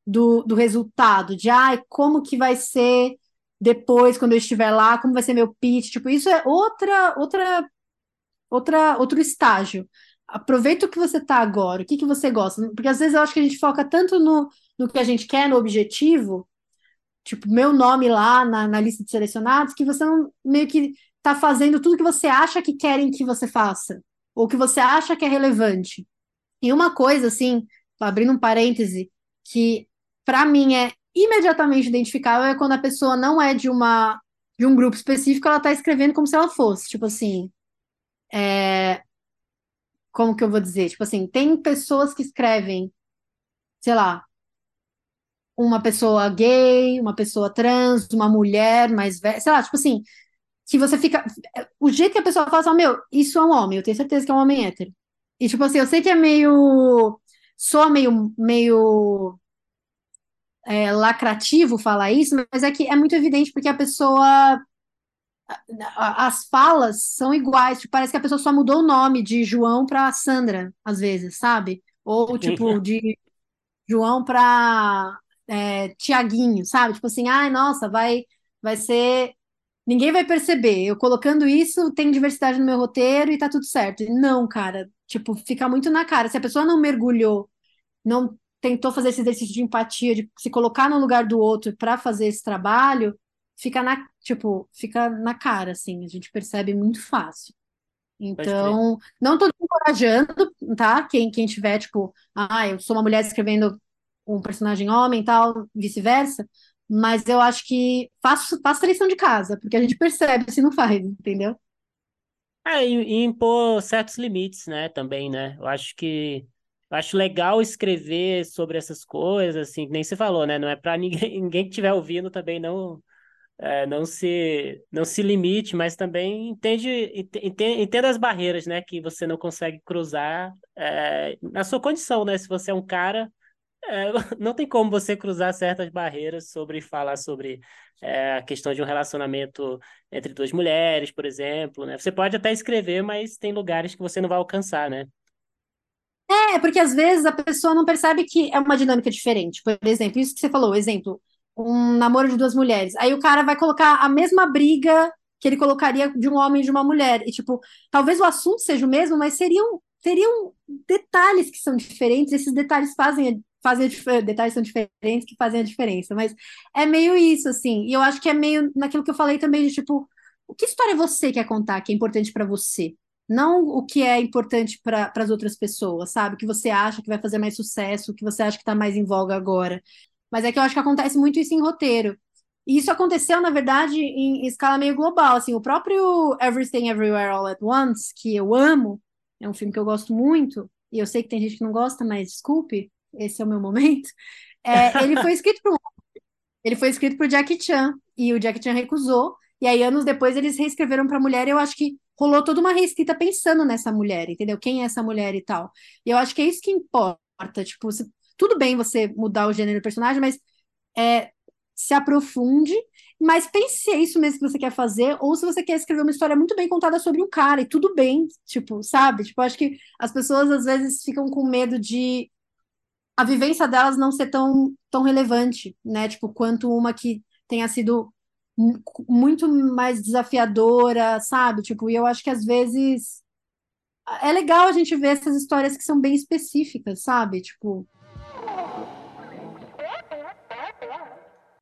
do, do resultado, de ah, como que vai ser depois, quando eu estiver lá, como vai ser meu pitch, tipo, isso é outra, outra outra, outro estágio. Aproveita o que você está agora, o que, que você gosta. Porque às vezes eu acho que a gente foca tanto no, no que a gente quer, no objetivo, tipo, meu nome lá na, na lista de selecionados, que você não meio que está fazendo tudo que você acha que querem que você faça, ou que você acha que é relevante. E uma coisa, assim, abrindo um parêntese, que para mim é imediatamente identificável é quando a pessoa não é de uma de um grupo específico, ela está escrevendo como se ela fosse, tipo assim, é... como que eu vou dizer? Tipo assim, tem pessoas que escrevem, sei lá, uma pessoa gay, uma pessoa trans, uma mulher mais velha, sei lá, tipo assim, que você fica. O jeito que a pessoa fala, assim, meu, isso é um homem, eu tenho certeza que é um homem hétero. E, tipo assim, eu sei que é meio. Soa meio, meio é, lacrativo falar isso, mas é que é muito evidente porque a pessoa. As falas são iguais, tipo, parece que a pessoa só mudou o nome de João para Sandra, às vezes, sabe? Ou, tipo, de João para é, Tiaguinho, sabe? Tipo assim, ai, nossa, vai, vai ser. Ninguém vai perceber. Eu colocando isso, tem diversidade no meu roteiro e tá tudo certo. Não, cara, tipo, fica muito na cara. Se a pessoa não mergulhou, não tentou fazer esse exercício de empatia, de se colocar no lugar do outro para fazer esse trabalho, fica na, tipo, fica na cara, assim, a gente percebe muito fácil. Então, não estou encorajando, tá? Quem, quem tiver, tipo, ah, eu sou uma mulher escrevendo um personagem homem tal, vice-versa, mas eu acho que faça, faça a lição de casa, porque a gente percebe se não faz, entendeu? É, e, e impor certos limites, né, também, né? Eu acho que eu acho legal escrever sobre essas coisas, assim, nem você falou, né? Não é para ninguém, ninguém que estiver ouvindo também não é, não se não se limite, mas também entende, entende, entenda as barreiras, né? Que você não consegue cruzar é, na sua condição, né? Se você é um cara é, não tem como você cruzar certas barreiras sobre falar sobre é, a questão de um relacionamento entre duas mulheres, por exemplo, né? Você pode até escrever, mas tem lugares que você não vai alcançar, né? É, porque às vezes a pessoa não percebe que é uma dinâmica diferente. Por exemplo, isso que você falou, exemplo, um namoro de duas mulheres. Aí o cara vai colocar a mesma briga que ele colocaria de um homem e de uma mulher. E, tipo, talvez o assunto seja o mesmo, mas seriam, teriam detalhes que são diferentes. Esses detalhes fazem fazem detalhes são diferentes que fazem a diferença, mas é meio isso, assim, e eu acho que é meio naquilo que eu falei também, de tipo, o que história você quer contar que é importante para você? Não o que é importante para as outras pessoas, sabe? O que você acha que vai fazer mais sucesso, o que você acha que está mais em voga agora. Mas é que eu acho que acontece muito isso em roteiro. E isso aconteceu, na verdade, em, em escala meio global. Assim, o próprio Everything Everywhere All at Once, que eu amo, é um filme que eu gosto muito, e eu sei que tem gente que não gosta, mas desculpe, esse é o meu momento. É, ele foi escrito por ele foi escrito por Jackie Chan e o Jackie Chan recusou. E aí anos depois eles reescreveram para mulher. E eu acho que rolou toda uma reescrita pensando nessa mulher, entendeu? Quem é essa mulher e tal. E eu acho que é isso que importa. Tipo, se, tudo bem você mudar o gênero do personagem, mas é, se aprofunde, mas pense se é isso mesmo que você quer fazer, ou se você quer escrever uma história muito bem contada sobre um cara, e tudo bem, tipo, sabe? Tipo, acho que as pessoas às vezes ficam com medo de a vivência delas não ser tão, tão relevante, né? Tipo, quanto uma que tenha sido muito mais desafiadora, sabe? Tipo, e eu acho que às vezes é legal a gente ver essas histórias que são bem específicas, sabe? Tipo.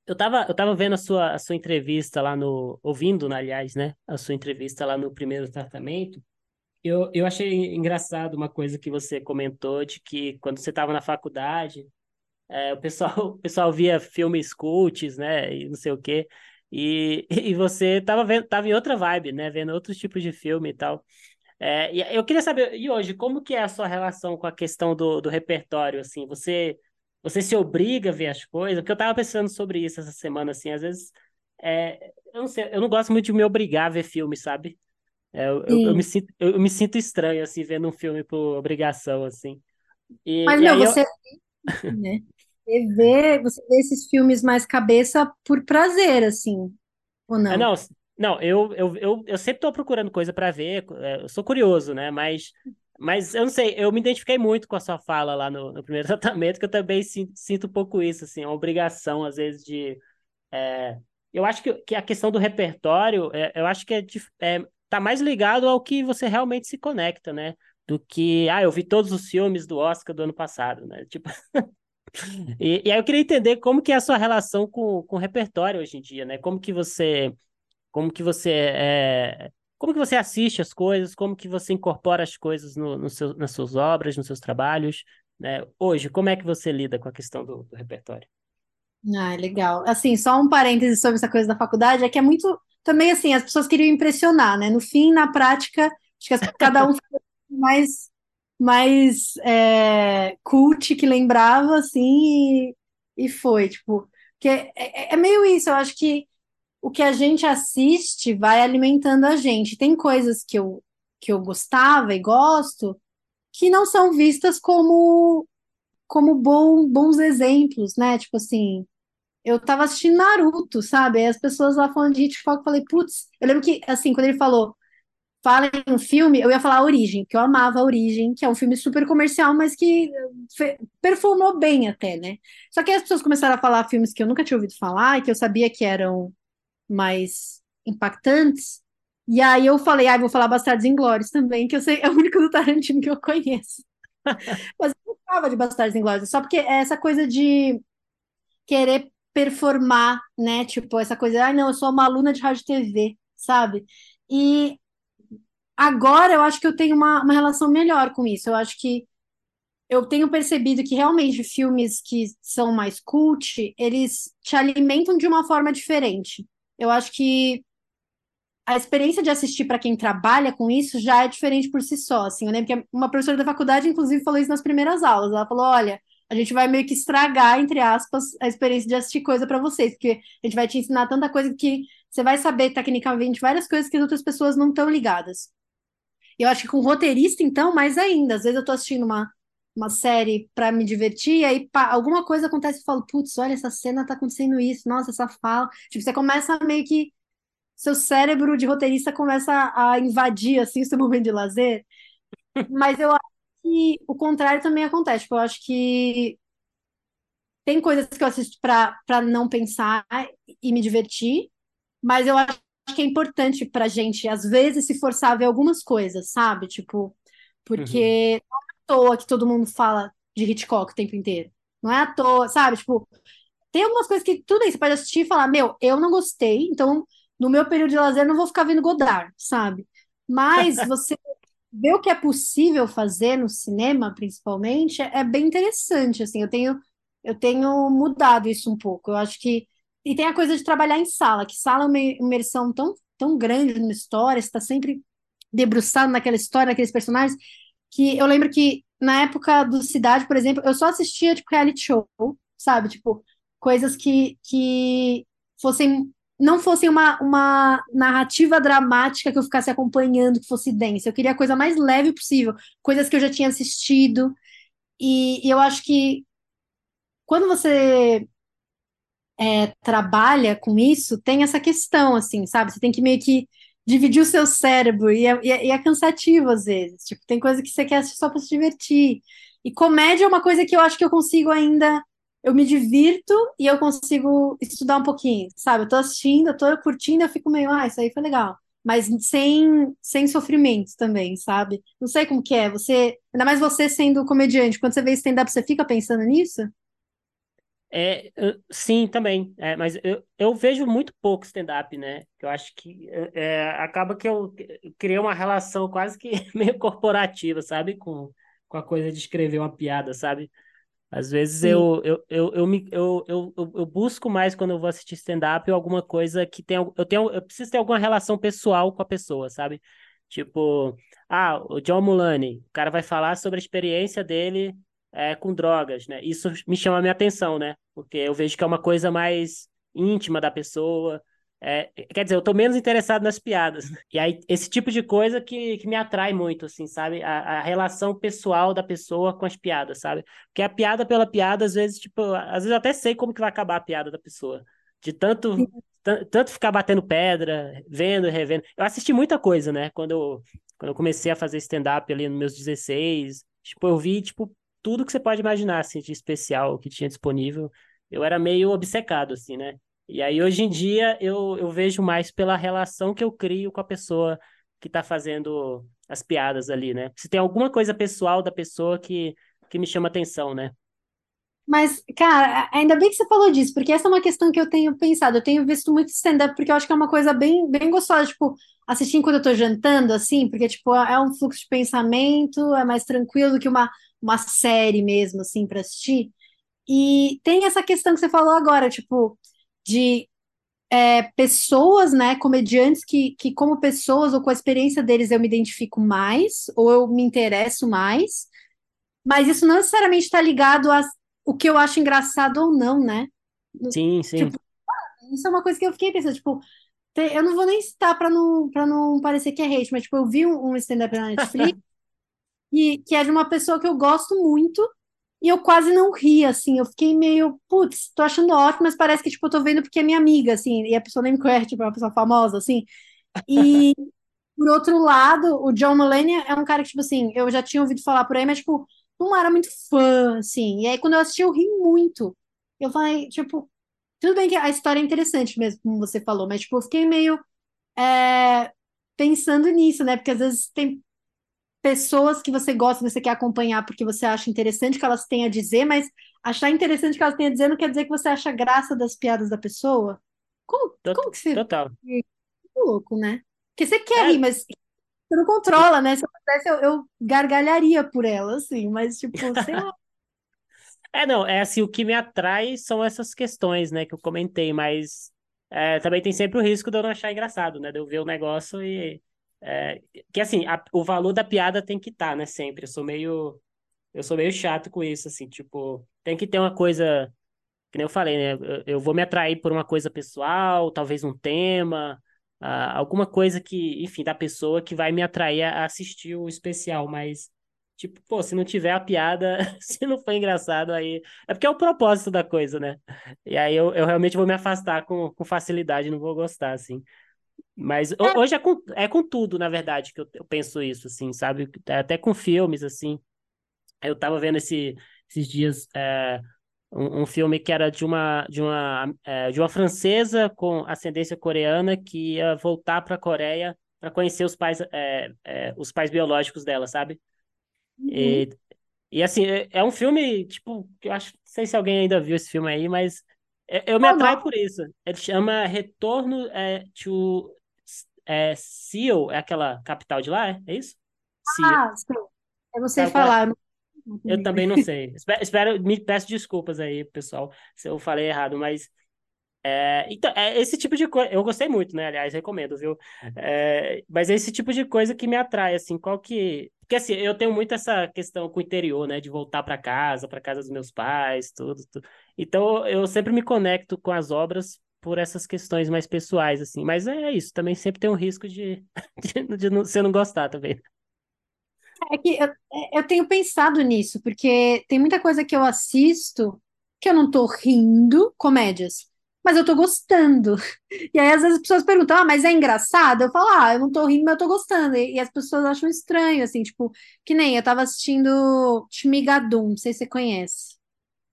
Eu tava, eu tava vendo a sua, a sua entrevista lá no. Ouvindo, aliás, né? A sua entrevista lá no primeiro tratamento. Eu, eu achei engraçado uma coisa que você comentou de que quando você estava na faculdade, é, o pessoal, o pessoal via filmes cults, né, e não sei o quê, e, e você estava vendo, tava em outra vibe, né, vendo outros tipos de filme e tal. É, e eu queria saber, e hoje, como que é a sua relação com a questão do, do repertório, assim, você, você se obriga a ver as coisas? Porque eu estava pensando sobre isso essa semana, assim, às vezes, é, eu não sei, eu não gosto muito de me obrigar a ver filme, sabe? É, eu, eu, eu, me sinto, eu, me sinto estranho, assim, vendo um filme por obrigação, assim. E, Mas, e meu, você, né? você, vê, você vê esses filmes mais cabeça por prazer, assim, ou não? É, não, não eu, eu, eu, eu sempre estou procurando coisa para ver, é, eu sou curioso, né? Mas, mas eu não sei, eu me identifiquei muito com a sua fala lá no, no primeiro tratamento, que eu também sinto, sinto um pouco isso, assim, uma obrigação, às vezes, de... É, eu acho que, que a questão do repertório, é, eu acho que é, é tá mais ligado ao que você realmente se conecta, né? Do que, ah, eu vi todos os filmes do Oscar do ano passado, né? Tipo. e, e, aí eu queria entender como que é a sua relação com, com o repertório hoje em dia, né? Como que você. Como que você é, como que você assiste as coisas, como que você incorpora as coisas no, no seu, nas suas obras, nos seus trabalhos, né? Hoje, como é que você lida com a questão do, do repertório? Ah, legal. Assim, só um parêntese sobre essa coisa da faculdade, é que é muito, também assim, as pessoas queriam impressionar, né? No fim, na prática, acho que cada um mais, mais é, cult que lembrava, assim, e, e foi, tipo, que é, é, é meio isso, eu acho que o que a gente assiste vai alimentando a gente. Tem coisas que eu, que eu gostava e gosto que não são vistas como como bom, bons exemplos, né? Tipo assim, eu tava assistindo Naruto, sabe? Aí as pessoas lá falando de Hitchcock, eu falei, putz, eu lembro que, assim, quando ele falou, fala em um filme, eu ia falar A Origem, que eu amava A Origem, que é um filme super comercial, mas que performou bem até, né? Só que as pessoas começaram a falar filmes que eu nunca tinha ouvido falar e que eu sabia que eram mais impactantes. E aí eu falei, ah, vou falar Bastardos Inglórios também, que eu sei, é o único do Tarantino que eu conheço. Mas eu gostava de Bastardos Inglórios, só porque é essa coisa de querer performar, né? Tipo, essa coisa, ah, não, eu sou uma aluna de rádio TV, sabe? E agora eu acho que eu tenho uma, uma relação melhor com isso. Eu acho que eu tenho percebido que realmente filmes que são mais cult, eles te alimentam de uma forma diferente. Eu acho que a experiência de assistir para quem trabalha com isso já é diferente por si só. Assim, eu lembro que uma professora da faculdade, inclusive, falou isso nas primeiras aulas. Ela falou: olha, a gente vai meio que estragar, entre aspas, a experiência de assistir coisa para vocês, porque a gente vai te ensinar tanta coisa que você vai saber tecnicamente várias coisas que as outras pessoas não estão ligadas. Eu acho que com roteirista, então, mais ainda. Às vezes eu tô assistindo uma, uma série para me divertir, e aí pá, alguma coisa acontece e falo, putz, olha, essa cena tá acontecendo isso, nossa, essa fala. Tipo, você começa meio que. Seu cérebro de roteirista começa a invadir assim, o seu momento de lazer. Mas eu acho que o contrário também acontece. Tipo, eu acho que tem coisas que eu assisto para não pensar e me divertir, mas eu acho que é importante pra gente, às vezes, se forçar a ver algumas coisas, sabe? Tipo, porque uhum toa que todo mundo fala de Hitchcock o tempo inteiro. Não é à toa, sabe? Tipo, tem algumas coisas que tudo bem, você pode assistir e falar, meu, eu não gostei, então no meu período de lazer não vou ficar vendo Godard, sabe? Mas você ver o que é possível fazer no cinema, principalmente, é bem interessante, assim, eu tenho eu tenho mudado isso um pouco. Eu acho que e tem a coisa de trabalhar em sala, que sala é uma imersão tão tão grande numa história, está sempre debruçado naquela história, naqueles personagens, que eu lembro que na época do Cidade, por exemplo, eu só assistia tipo reality show, sabe? Tipo, coisas que, que fossem não fossem uma, uma narrativa dramática que eu ficasse acompanhando, que fosse densa. Eu queria a coisa mais leve possível, coisas que eu já tinha assistido. E, e eu acho que quando você é, trabalha com isso, tem essa questão, assim, sabe? Você tem que meio que dividir o seu cérebro e é, e é, e é cansativo às vezes. Tipo, tem coisa que você quer assistir só para se divertir. E comédia é uma coisa que eu acho que eu consigo ainda. Eu me divirto e eu consigo estudar um pouquinho, sabe? Eu tô assistindo, eu tô curtindo, eu fico meio, ah, isso aí foi legal. Mas sem, sem sofrimento também, sabe? Não sei como que é. Você, ainda mais você sendo comediante, quando você vê stand-up, você fica pensando nisso? É, sim, também. É, mas eu, eu vejo muito pouco stand-up, né? Eu acho que é, é acaba que eu criei uma relação quase que meio corporativa, sabe? Com, com a coisa de escrever uma piada, sabe? Às vezes eu, eu, eu, eu, me, eu, eu, eu busco mais quando eu vou assistir stand-up alguma coisa que tem. Eu, tenho, eu preciso ter alguma relação pessoal com a pessoa, sabe? Tipo, ah, o John Mulaney, o cara vai falar sobre a experiência dele é, com drogas, né? Isso me chama a minha atenção, né? Porque eu vejo que é uma coisa mais íntima da pessoa. É, quer dizer, eu tô menos interessado nas piadas. E aí, esse tipo de coisa que, que me atrai muito, assim, sabe? A, a relação pessoal da pessoa com as piadas, sabe? Porque a piada pela piada, às vezes, tipo, às vezes eu até sei como que vai acabar a piada da pessoa. De tanto, tanto ficar batendo pedra, vendo, revendo. Eu assisti muita coisa, né? Quando eu, quando eu comecei a fazer stand-up ali nos meus 16, tipo, eu vi, tipo, tudo que você pode imaginar, assim, de especial que tinha disponível. Eu era meio obcecado, assim, né? E aí, hoje em dia, eu, eu vejo mais pela relação que eu crio com a pessoa que tá fazendo as piadas ali, né? Se tem alguma coisa pessoal da pessoa que, que me chama atenção, né? Mas, cara, ainda bem que você falou disso, porque essa é uma questão que eu tenho pensado. Eu tenho visto muito stand-up, porque eu acho que é uma coisa bem, bem gostosa, tipo, assistir enquanto eu tô jantando, assim, porque, tipo, é um fluxo de pensamento, é mais tranquilo do que uma, uma série mesmo, assim, para assistir. E tem essa questão que você falou agora, tipo, de é, pessoas, né, comediantes que, que, como pessoas ou com a experiência deles, eu me identifico mais, ou eu me interesso mais, mas isso não necessariamente está ligado a o que eu acho engraçado ou não, né? Sim, sim. Tipo, isso é uma coisa que eu fiquei pensando, tipo, eu não vou nem citar para não, para não parecer que é hate, mas tipo, eu vi um, um stand-up na Netflix e, que é de uma pessoa que eu gosto muito e eu quase não ri, assim, eu fiquei meio, putz, tô achando ótimo, mas parece que, tipo, eu tô vendo porque é minha amiga, assim, e a pessoa nem me conhece, tipo, é uma pessoa famosa, assim, e por outro lado, o John Mulaney é um cara que, tipo assim, eu já tinha ouvido falar por aí, mas, tipo, não era muito fã, assim. E aí, quando eu assisti, eu ri muito. Eu falei, tipo, tudo bem que a história é interessante mesmo, como você falou, mas, tipo, eu fiquei meio é, pensando nisso, né? Porque às vezes tem pessoas que você gosta, que você quer acompanhar porque você acha interessante que elas têm a dizer, mas achar interessante que elas têm a dizer não quer dizer que você acha graça das piadas da pessoa. Como, como que você. Total. Muito louco, né? Porque você quer é. rir, mas você não controla, né? Se acontece, eu, eu gargalharia por ela, assim, mas, tipo, sei lá. É, não, é assim, o que me atrai são essas questões, né, que eu comentei, mas é, também tem sempre o risco de eu não achar engraçado, né, de eu ver o negócio e... É, que, assim, a, o valor da piada tem que estar, tá, né, sempre. Eu sou meio... Eu sou meio chato com isso, assim, tipo, tem que ter uma coisa... Que nem eu falei, né, eu, eu vou me atrair por uma coisa pessoal, talvez um tema, uh, alguma coisa que, enfim, da pessoa que vai me atrair a assistir o especial, mas, tipo, pô, se não tiver a piada, se não for engraçado, aí. É porque é o propósito da coisa, né? E aí eu, eu realmente vou me afastar com, com facilidade, não vou gostar, assim. Mas é. hoje é com, é com tudo, na verdade, que eu, eu penso isso, assim, sabe? Até com filmes, assim. Eu tava vendo esse, esses dias. É, um, um, filme que era de uma, de, uma, é, de uma francesa com ascendência coreana que ia voltar para a Coreia para conhecer os pais, é, os pais biológicos dela, sabe? Uhum. E, e assim, é, é, um filme, tipo, eu acho, não sei se alguém ainda viu esse filme aí, mas eu me atraio por isso. Ele chama Retorno é, to é, Seoul, é aquela capital de lá, é isso? Ah, sim. É você falar, eu também não sei. Espero, espero, me peço desculpas aí, pessoal, se eu falei errado, mas é, então, é esse tipo de coisa. Eu gostei muito, né? Aliás, recomendo, viu? É, mas é esse tipo de coisa que me atrai, assim, qual que. Porque assim, eu tenho muito essa questão com o interior, né? De voltar para casa, para casa dos meus pais, tudo, tudo. Então, eu sempre me conecto com as obras por essas questões mais pessoais, assim. Mas é isso, também sempre tem um risco de, de, de não, você não gostar também. É que eu, é, eu tenho pensado nisso, porque tem muita coisa que eu assisto que eu não tô rindo, comédias, mas eu tô gostando. E aí, às vezes, as pessoas perguntam, ah, mas é engraçado? Eu falo, ah, eu não tô rindo, mas eu tô gostando. E, e as pessoas acham estranho, assim, tipo, que nem eu tava assistindo Shmigadum, não sei se você conhece,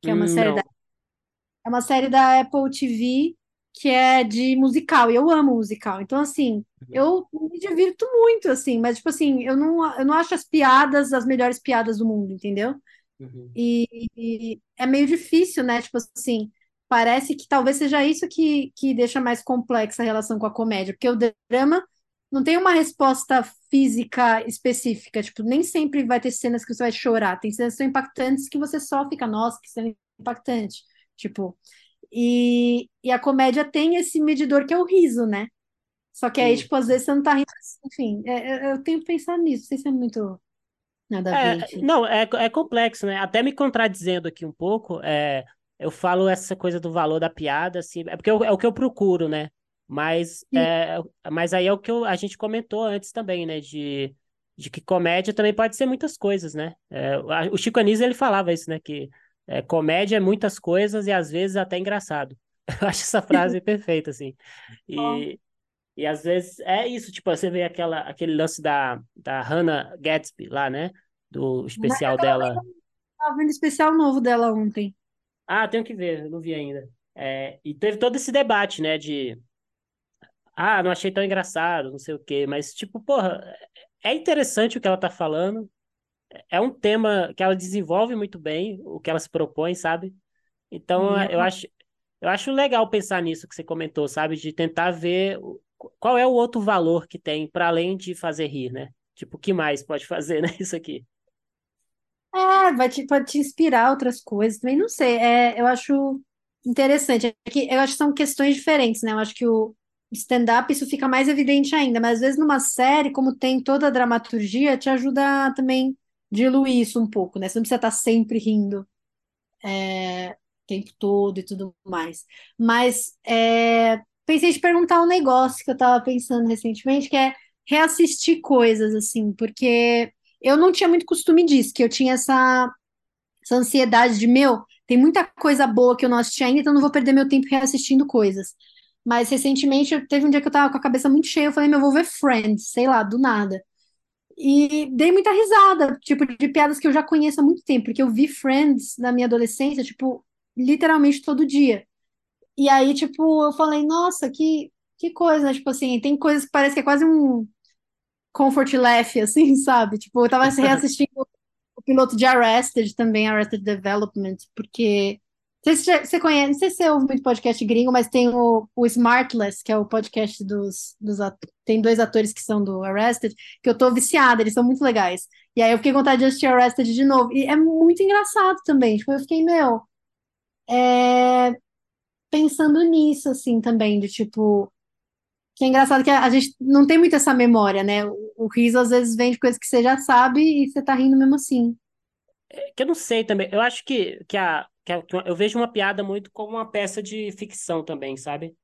que é uma Hum, série da, Não. é uma série da Apple TV que é de musical, e eu amo musical. Então, assim, eu me divirto muito, assim, mas, tipo assim, eu não, eu não acho as piadas as melhores piadas do mundo, entendeu? Uhum. E, e é meio difícil, né? Tipo assim, parece que talvez seja isso que, que deixa mais complexa a relação com a comédia, porque o drama não tem uma resposta física específica, tipo, nem sempre vai ter cenas que você vai chorar, tem cenas que são impactantes que você só fica, nossa, que cena impactante. Tipo, e, e a comédia tem esse medidor que é o riso, né? Só que aí, Sim. tipo, às vezes você não tá rindo. Enfim, é- é- eu tenho que pensar nisso. Não sei se é muito nada a ver, É, não, é, é complexo, né? Até me contradizendo aqui um pouco, é, eu falo essa coisa do valor da piada, assim, é porque eu- é o que eu procuro, né? Mas, é, mas aí é o que eu- a gente comentou antes também, né? De, de que comédia também pode ser muitas coisas, né? É, o Chico Anísio, ele falava isso, né? Que é, comédia é muitas coisas e às vezes até engraçado. Eu acho essa frase perfeita, assim. Bom, E, e às vezes é isso, tipo, você vê aquela, aquele lance da, da Hannah Gadsby lá, né? Do especial dela. tava vendo o especial novo dela ontem. Ah, tenho que ver, não vi ainda. É, e teve todo esse debate, né? De ah, não achei tão engraçado, não sei o quê, mas, tipo, porra, é interessante o que ela tá falando, é um tema que ela desenvolve muito bem, o que ela se propõe, sabe? Então, E eu acho, eu acho legal pensar nisso que você comentou, sabe? De tentar ver qual é o outro valor que tem, para além de fazer rir, né? Tipo, o que mais pode fazer, né? Isso aqui. É, vai te, pode te inspirar outras coisas também, não sei. É, eu acho interessante. É que eu acho que são questões diferentes, né? Eu acho que o stand-up isso fica mais evidente ainda, mas às vezes numa série, como tem toda a dramaturgia, te ajuda também diluir isso um pouco, né? Você não precisa estar sempre rindo o tempo todo e tudo mais. Mas é, pensei em te perguntar um negócio que eu tava pensando recentemente, que é reassistir coisas, assim, porque eu não tinha muito costume disso, que eu tinha essa, essa ansiedade de, meu, tem muita coisa boa que eu não assisti ainda, então não vou perder meu tempo reassistindo coisas. Mas recentemente eu- teve um dia que eu tava com a cabeça muito cheia, eu falei, meu, eu vou ver Friends, sei lá, do nada. E dei muita risada, tipo, de piadas que eu já conheço há muito tempo, porque eu vi Friends na minha adolescência, tipo, literalmente todo dia. E aí, tipo, eu falei, nossa, que, que coisa, né? Tipo assim, tem coisas que parece que é quase um comfort laugh, assim, sabe? Tipo, eu tava reassistindo o piloto de Arrested também, Arrested Development, porque. Não sei se você conhece, não sei se você ouve muito podcast gringo, mas tem o, o Smartless, que é o podcast dos, dos tem dois atores que são do Arrested, que eu tô viciada, eles são muito legais. E aí eu fiquei com vontade de assistir Arrested de novo. E é muito engraçado também. Tipo, eu fiquei, meu, é, pensando nisso, assim, também, de tipo. Que é engraçado que a, a gente não tem muito essa memória, né? O, o riso às vezes vem de coisas que você já sabe e você tá rindo mesmo assim. É que eu não sei também. Eu acho que, que, a, que a- eu vejo uma piada muito como uma peça de ficção também, sabe?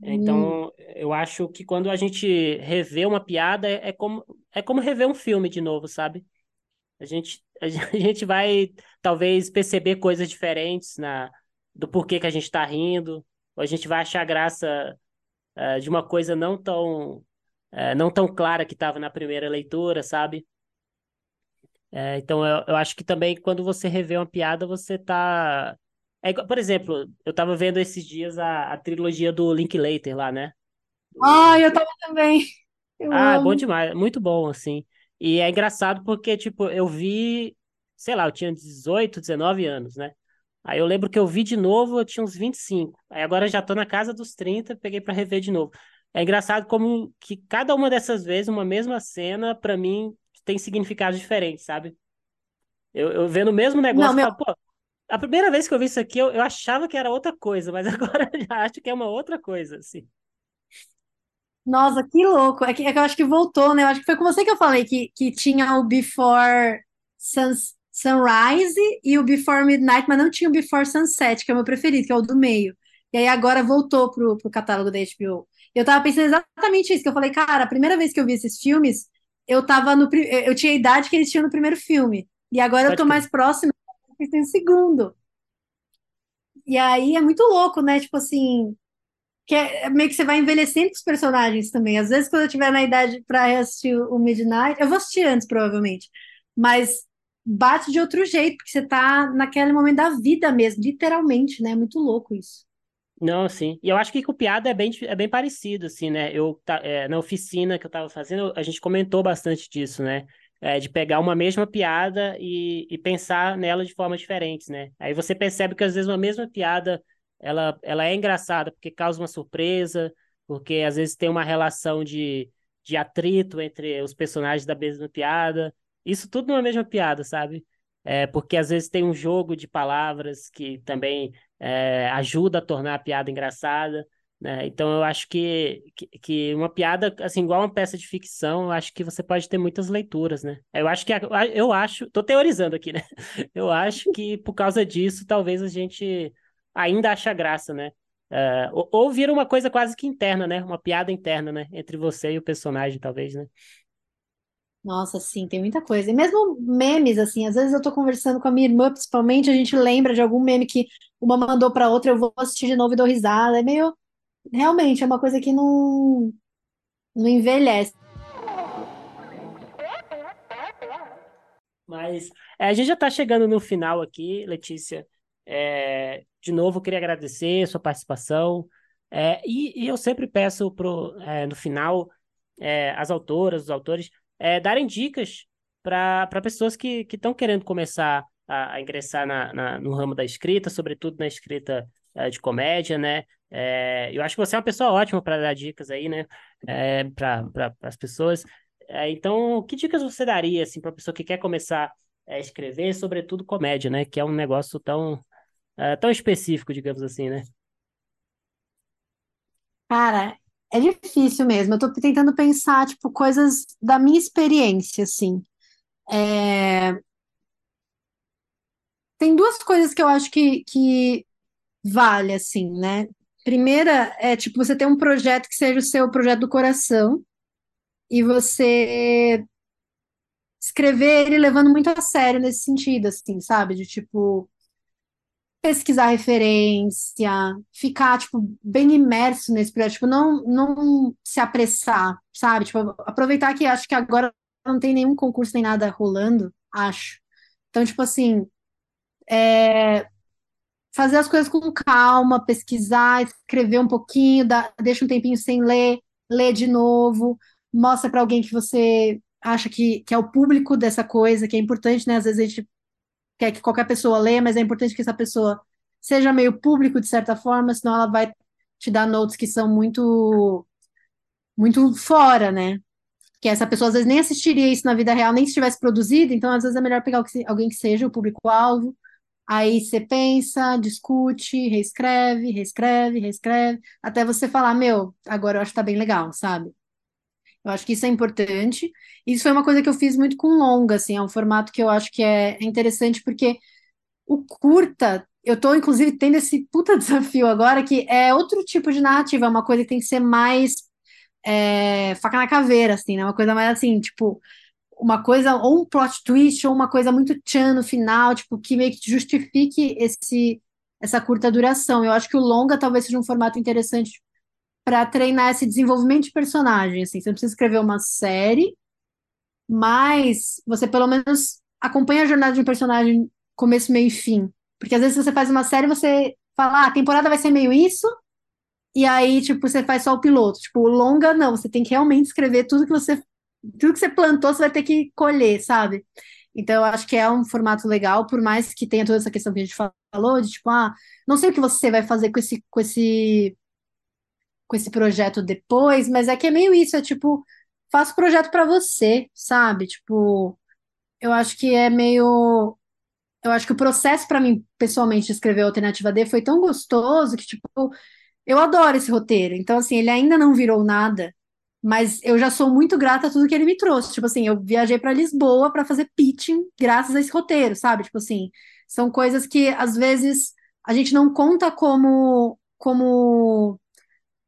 Hum. Então, eu acho que quando a gente revê uma piada, é, é como, é como rever um filme de novo, sabe? A gente, a gente a gente vai talvez perceber coisas diferentes na, do porquê que a gente está rindo, ou a gente vai achar graça eh, de uma coisa não tão, eh, não tão clara que estava na primeira leitura, sabe? Eh, então eu, eu acho que também quando você revê uma piada, você tá. É, por exemplo, eu tava vendo esses dias a, a trilogia do Linklater lá, né? Do... eu tava também. Eu Ah, é bom amo. demais, muito bom, assim. E é engraçado porque, tipo, eu vi, sei lá, eu tinha 18, 19 anos, né? Aí eu lembro que eu vi de novo, eu tinha uns 25. Aí agora já tô na casa dos 30, peguei pra rever de novo. É engraçado como que cada uma dessas vezes, uma mesma cena, pra mim, tem significados diferentes, sabe? Eu, eu vendo o mesmo Não, negócio e meu, falo, pô, a primeira vez que eu vi isso aqui, eu, eu achava que era outra coisa, mas agora eu já acho que é uma outra coisa, assim. nossa, que louco. É que, é que eu acho que voltou, né? Eu acho que foi com você que eu falei que, que tinha o Before Suns- Sunrise e o Before Midnight, mas não tinha o Before Sunset, que é o meu preferido, que é o do meio. E aí agora voltou pro, pro catálogo da HBO. Eu tava pensando exatamente isso, que eu falei, cara, a primeira vez que eu vi esses filmes, eu tava no, eu tinha a idade que eles tinham no primeiro filme. E agora eu Pode tô crer. mais próxima, eu tenho o segundo. E aí é muito louco, né? Tipo assim, que é é meio que você vai envelhecendo com os personagens também. Às vezes, quando eu tiver na idade para assistir o Midnight, eu vou assistir antes, provavelmente, mas bate de outro jeito, porque você tá naquele momento da vida mesmo, literalmente, né? É muito louco isso. Não, sim. E eu acho que com piada é bem, é bem parecido, assim, né? Eu, é, na oficina que eu tava fazendo, a gente comentou bastante disso, né? É, de pegar uma mesma piada e, e pensar nela de formas diferentes, né? Aí você percebe que às vezes uma mesma piada, ela, ela é engraçada porque causa uma surpresa, porque às vezes tem uma relação de, de atrito entre os personagens da mesma piada. Isso tudo numa mesma piada, sabe? É, porque às vezes tem um jogo de palavras que também é, ajuda a tornar a piada engraçada, né? Então eu acho que, que, que uma piada, assim, igual uma peça de ficção, eu acho que você pode ter muitas leituras, né? Eu acho que, eu acho, tô teorizando aqui, né? Eu acho que por causa disso, talvez a gente ainda acha graça, né? É, ou, ou vira uma coisa quase que interna, né? Uma piada interna, né? Entre você e o personagem, talvez, né? Nossa, sim, tem muita coisa. E mesmo memes, assim, às vezes eu tô conversando com a minha irmã, principalmente, a gente lembra de algum meme que uma mandou pra outra, eu vou assistir de novo e dou risada. É meio, realmente, é uma coisa que não, não envelhece. Mas é, a gente já está chegando no final aqui, Letícia. É, de novo, queria agradecer a sua participação. É, e, e, eu sempre peço pro, é, no final é, as autoras, os autores é, darem dicas para pessoas que estão querendo começar a, a ingressar na, na, no ramo da escrita, sobretudo na escrita é, de comédia, né? É, eu acho que você é uma pessoa ótima para dar dicas aí, né? para pra, as pessoas. então, que dicas você daria assim, para a pessoa que quer começar a escrever, sobretudo comédia, né? Que é um negócio tão, tão específico, digamos assim, né? Cara, é difícil mesmo. Eu tô tentando pensar, tipo, coisas da minha experiência, assim. É, Tem duas coisas que eu acho que, que vale, assim, né? Primeira é, tipo, você ter um projeto que seja o seu projeto do coração e você escrever ele levando muito a sério nesse sentido, assim, sabe? De, tipo, pesquisar referência, ficar, tipo, bem imerso nesse projeto, tipo, não, não se apressar, sabe? Tipo, aproveitar que acho que agora não tem nenhum concurso nem nada rolando, acho. Então, tipo assim, é, fazer as coisas com calma, pesquisar, escrever um pouquinho, dá, deixa um tempinho sem ler, lê de novo, mostra para alguém que você acha que, que é o público dessa coisa, que é importante, né? Às vezes a gente quer que qualquer pessoa leia, mas é importante que essa pessoa seja meio público de certa forma, senão ela vai te dar notes que são muito muito fora, né? Que essa pessoa às vezes nem assistiria isso na vida real, nem se tivesse produzido, então às vezes é melhor pegar alguém que seja o público-alvo. Aí você pensa, discute, reescreve, reescreve, reescreve, até você falar, meu, agora eu acho que tá bem legal, sabe? Eu acho que isso é importante. Isso foi uma coisa que eu fiz muito com longa, assim, é um formato que eu acho que é interessante, porque o curta, eu tô, inclusive, tendo esse puta desafio agora, que é outro tipo de narrativa, é uma coisa que tem que ser mais é, faca na caveira, assim, né? Uma coisa mais assim, tipo, uma coisa, ou um plot twist, ou uma coisa muito tchan no final, tipo, que meio que justifique esse, essa curta duração. Eu acho que o longa talvez seja um formato interessante para treinar esse desenvolvimento de personagem, assim, você não precisa escrever uma série, mas você pelo menos acompanha a jornada de um personagem começo, meio e fim. Porque às vezes você faz uma série, você fala, ah, a temporada vai ser meio isso, e aí, tipo, você faz só o piloto. Tipo, longa, não, você tem que realmente escrever tudo que você tudo que você plantou, você vai ter que colher, sabe? Então, eu acho que é um formato legal, por mais que tenha toda essa questão que a gente falou, de tipo, ah, não sei o que você vai fazer com esse, com esse com esse projeto depois, mas é que é meio isso, é tipo, faço projeto para você, sabe? Tipo, eu acho que é meio eu acho que o processo para mim, pessoalmente, de escrever a Alternativa D foi tão gostoso que, tipo, eu adoro esse roteiro. Então, assim, ele ainda não virou nada, mas eu já sou muito grata a tudo que ele me trouxe. Tipo assim, eu viajei para Lisboa para fazer pitching graças a esse roteiro, sabe? Tipo assim, são coisas que às vezes a gente não conta como como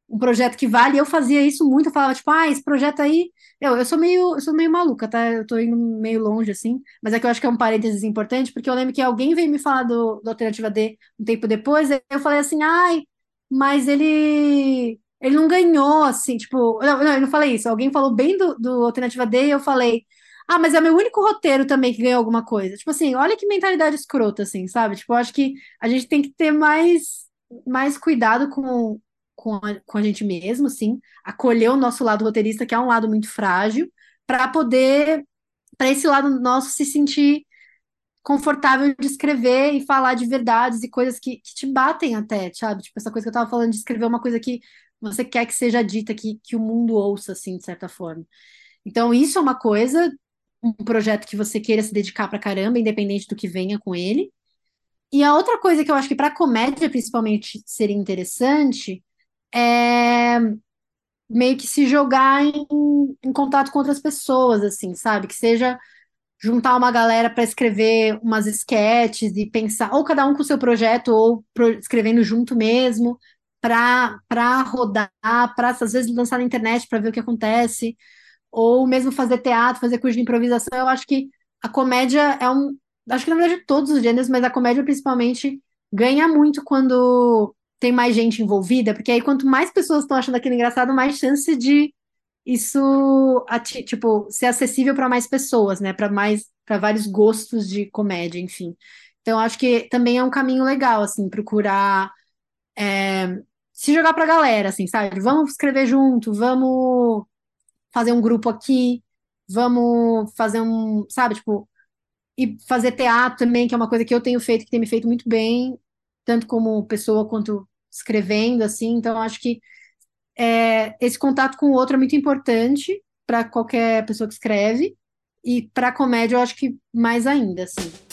um projeto que vale. Eu fazia isso muito, eu falava, tipo, ah, esse projeto aí. Eu, eu sou meio, eu sou meio maluca, tá? Eu tô indo meio longe, assim, mas é que eu acho que é um parênteses importante, porque eu lembro que alguém veio me falar do, do Alternativa D um tempo depois, eu falei assim, ai, mas ele. Ele não ganhou, assim, tipo. Não, não, eu não falei isso. Alguém falou bem do, do Alternativa D e eu falei. Ah, mas é meu único roteiro também que ganhou alguma coisa. Tipo assim, olha que mentalidade escrota, assim, sabe? Tipo, eu acho que a gente tem que ter mais, mais cuidado com, com a, com a gente mesmo, assim, acolher o nosso lado roteirista, que é um lado muito frágil, para poder, para esse lado nosso se sentir confortável de escrever e falar de verdades e coisas que, que te batem até, sabe? Tipo, essa coisa que eu tava falando de escrever uma coisa que você quer que seja dita, que, que o mundo ouça, assim, de certa forma. Então, isso é uma coisa, um projeto que você queira se dedicar pra caramba, independente do que venha com ele. E a outra coisa que eu acho que para comédia, principalmente, seria interessante é meio que se jogar em, em contato com outras pessoas, assim, sabe? Que seja juntar uma galera para escrever umas sketches e pensar, ou cada um com o seu projeto, ou pro, escrevendo junto mesmo, para rodar, para às vezes lançar na internet para ver o que acontece, ou mesmo fazer teatro, fazer curso de improvisação. Eu acho que a comédia é um, acho que na verdade todos os gêneros, mas a comédia principalmente ganha muito quando tem mais gente envolvida, porque aí quanto mais pessoas estão achando aquilo engraçado, mais chance de isso, tipo, ser acessível para mais pessoas, né? Para mais, para vários gostos de comédia, enfim. Então, acho que também é um caminho legal, assim, procurar é, se jogar pra galera, assim, sabe? Vamos escrever junto, vamos fazer um grupo aqui, vamos fazer um, sabe, tipo, e fazer teatro também, que é uma coisa que eu tenho feito, que tem me feito muito bem, tanto como pessoa quanto escrevendo, assim. Então, acho que é, esse contato com o outro é muito importante para qualquer pessoa que escreve, e para comédia eu acho que mais ainda, assim.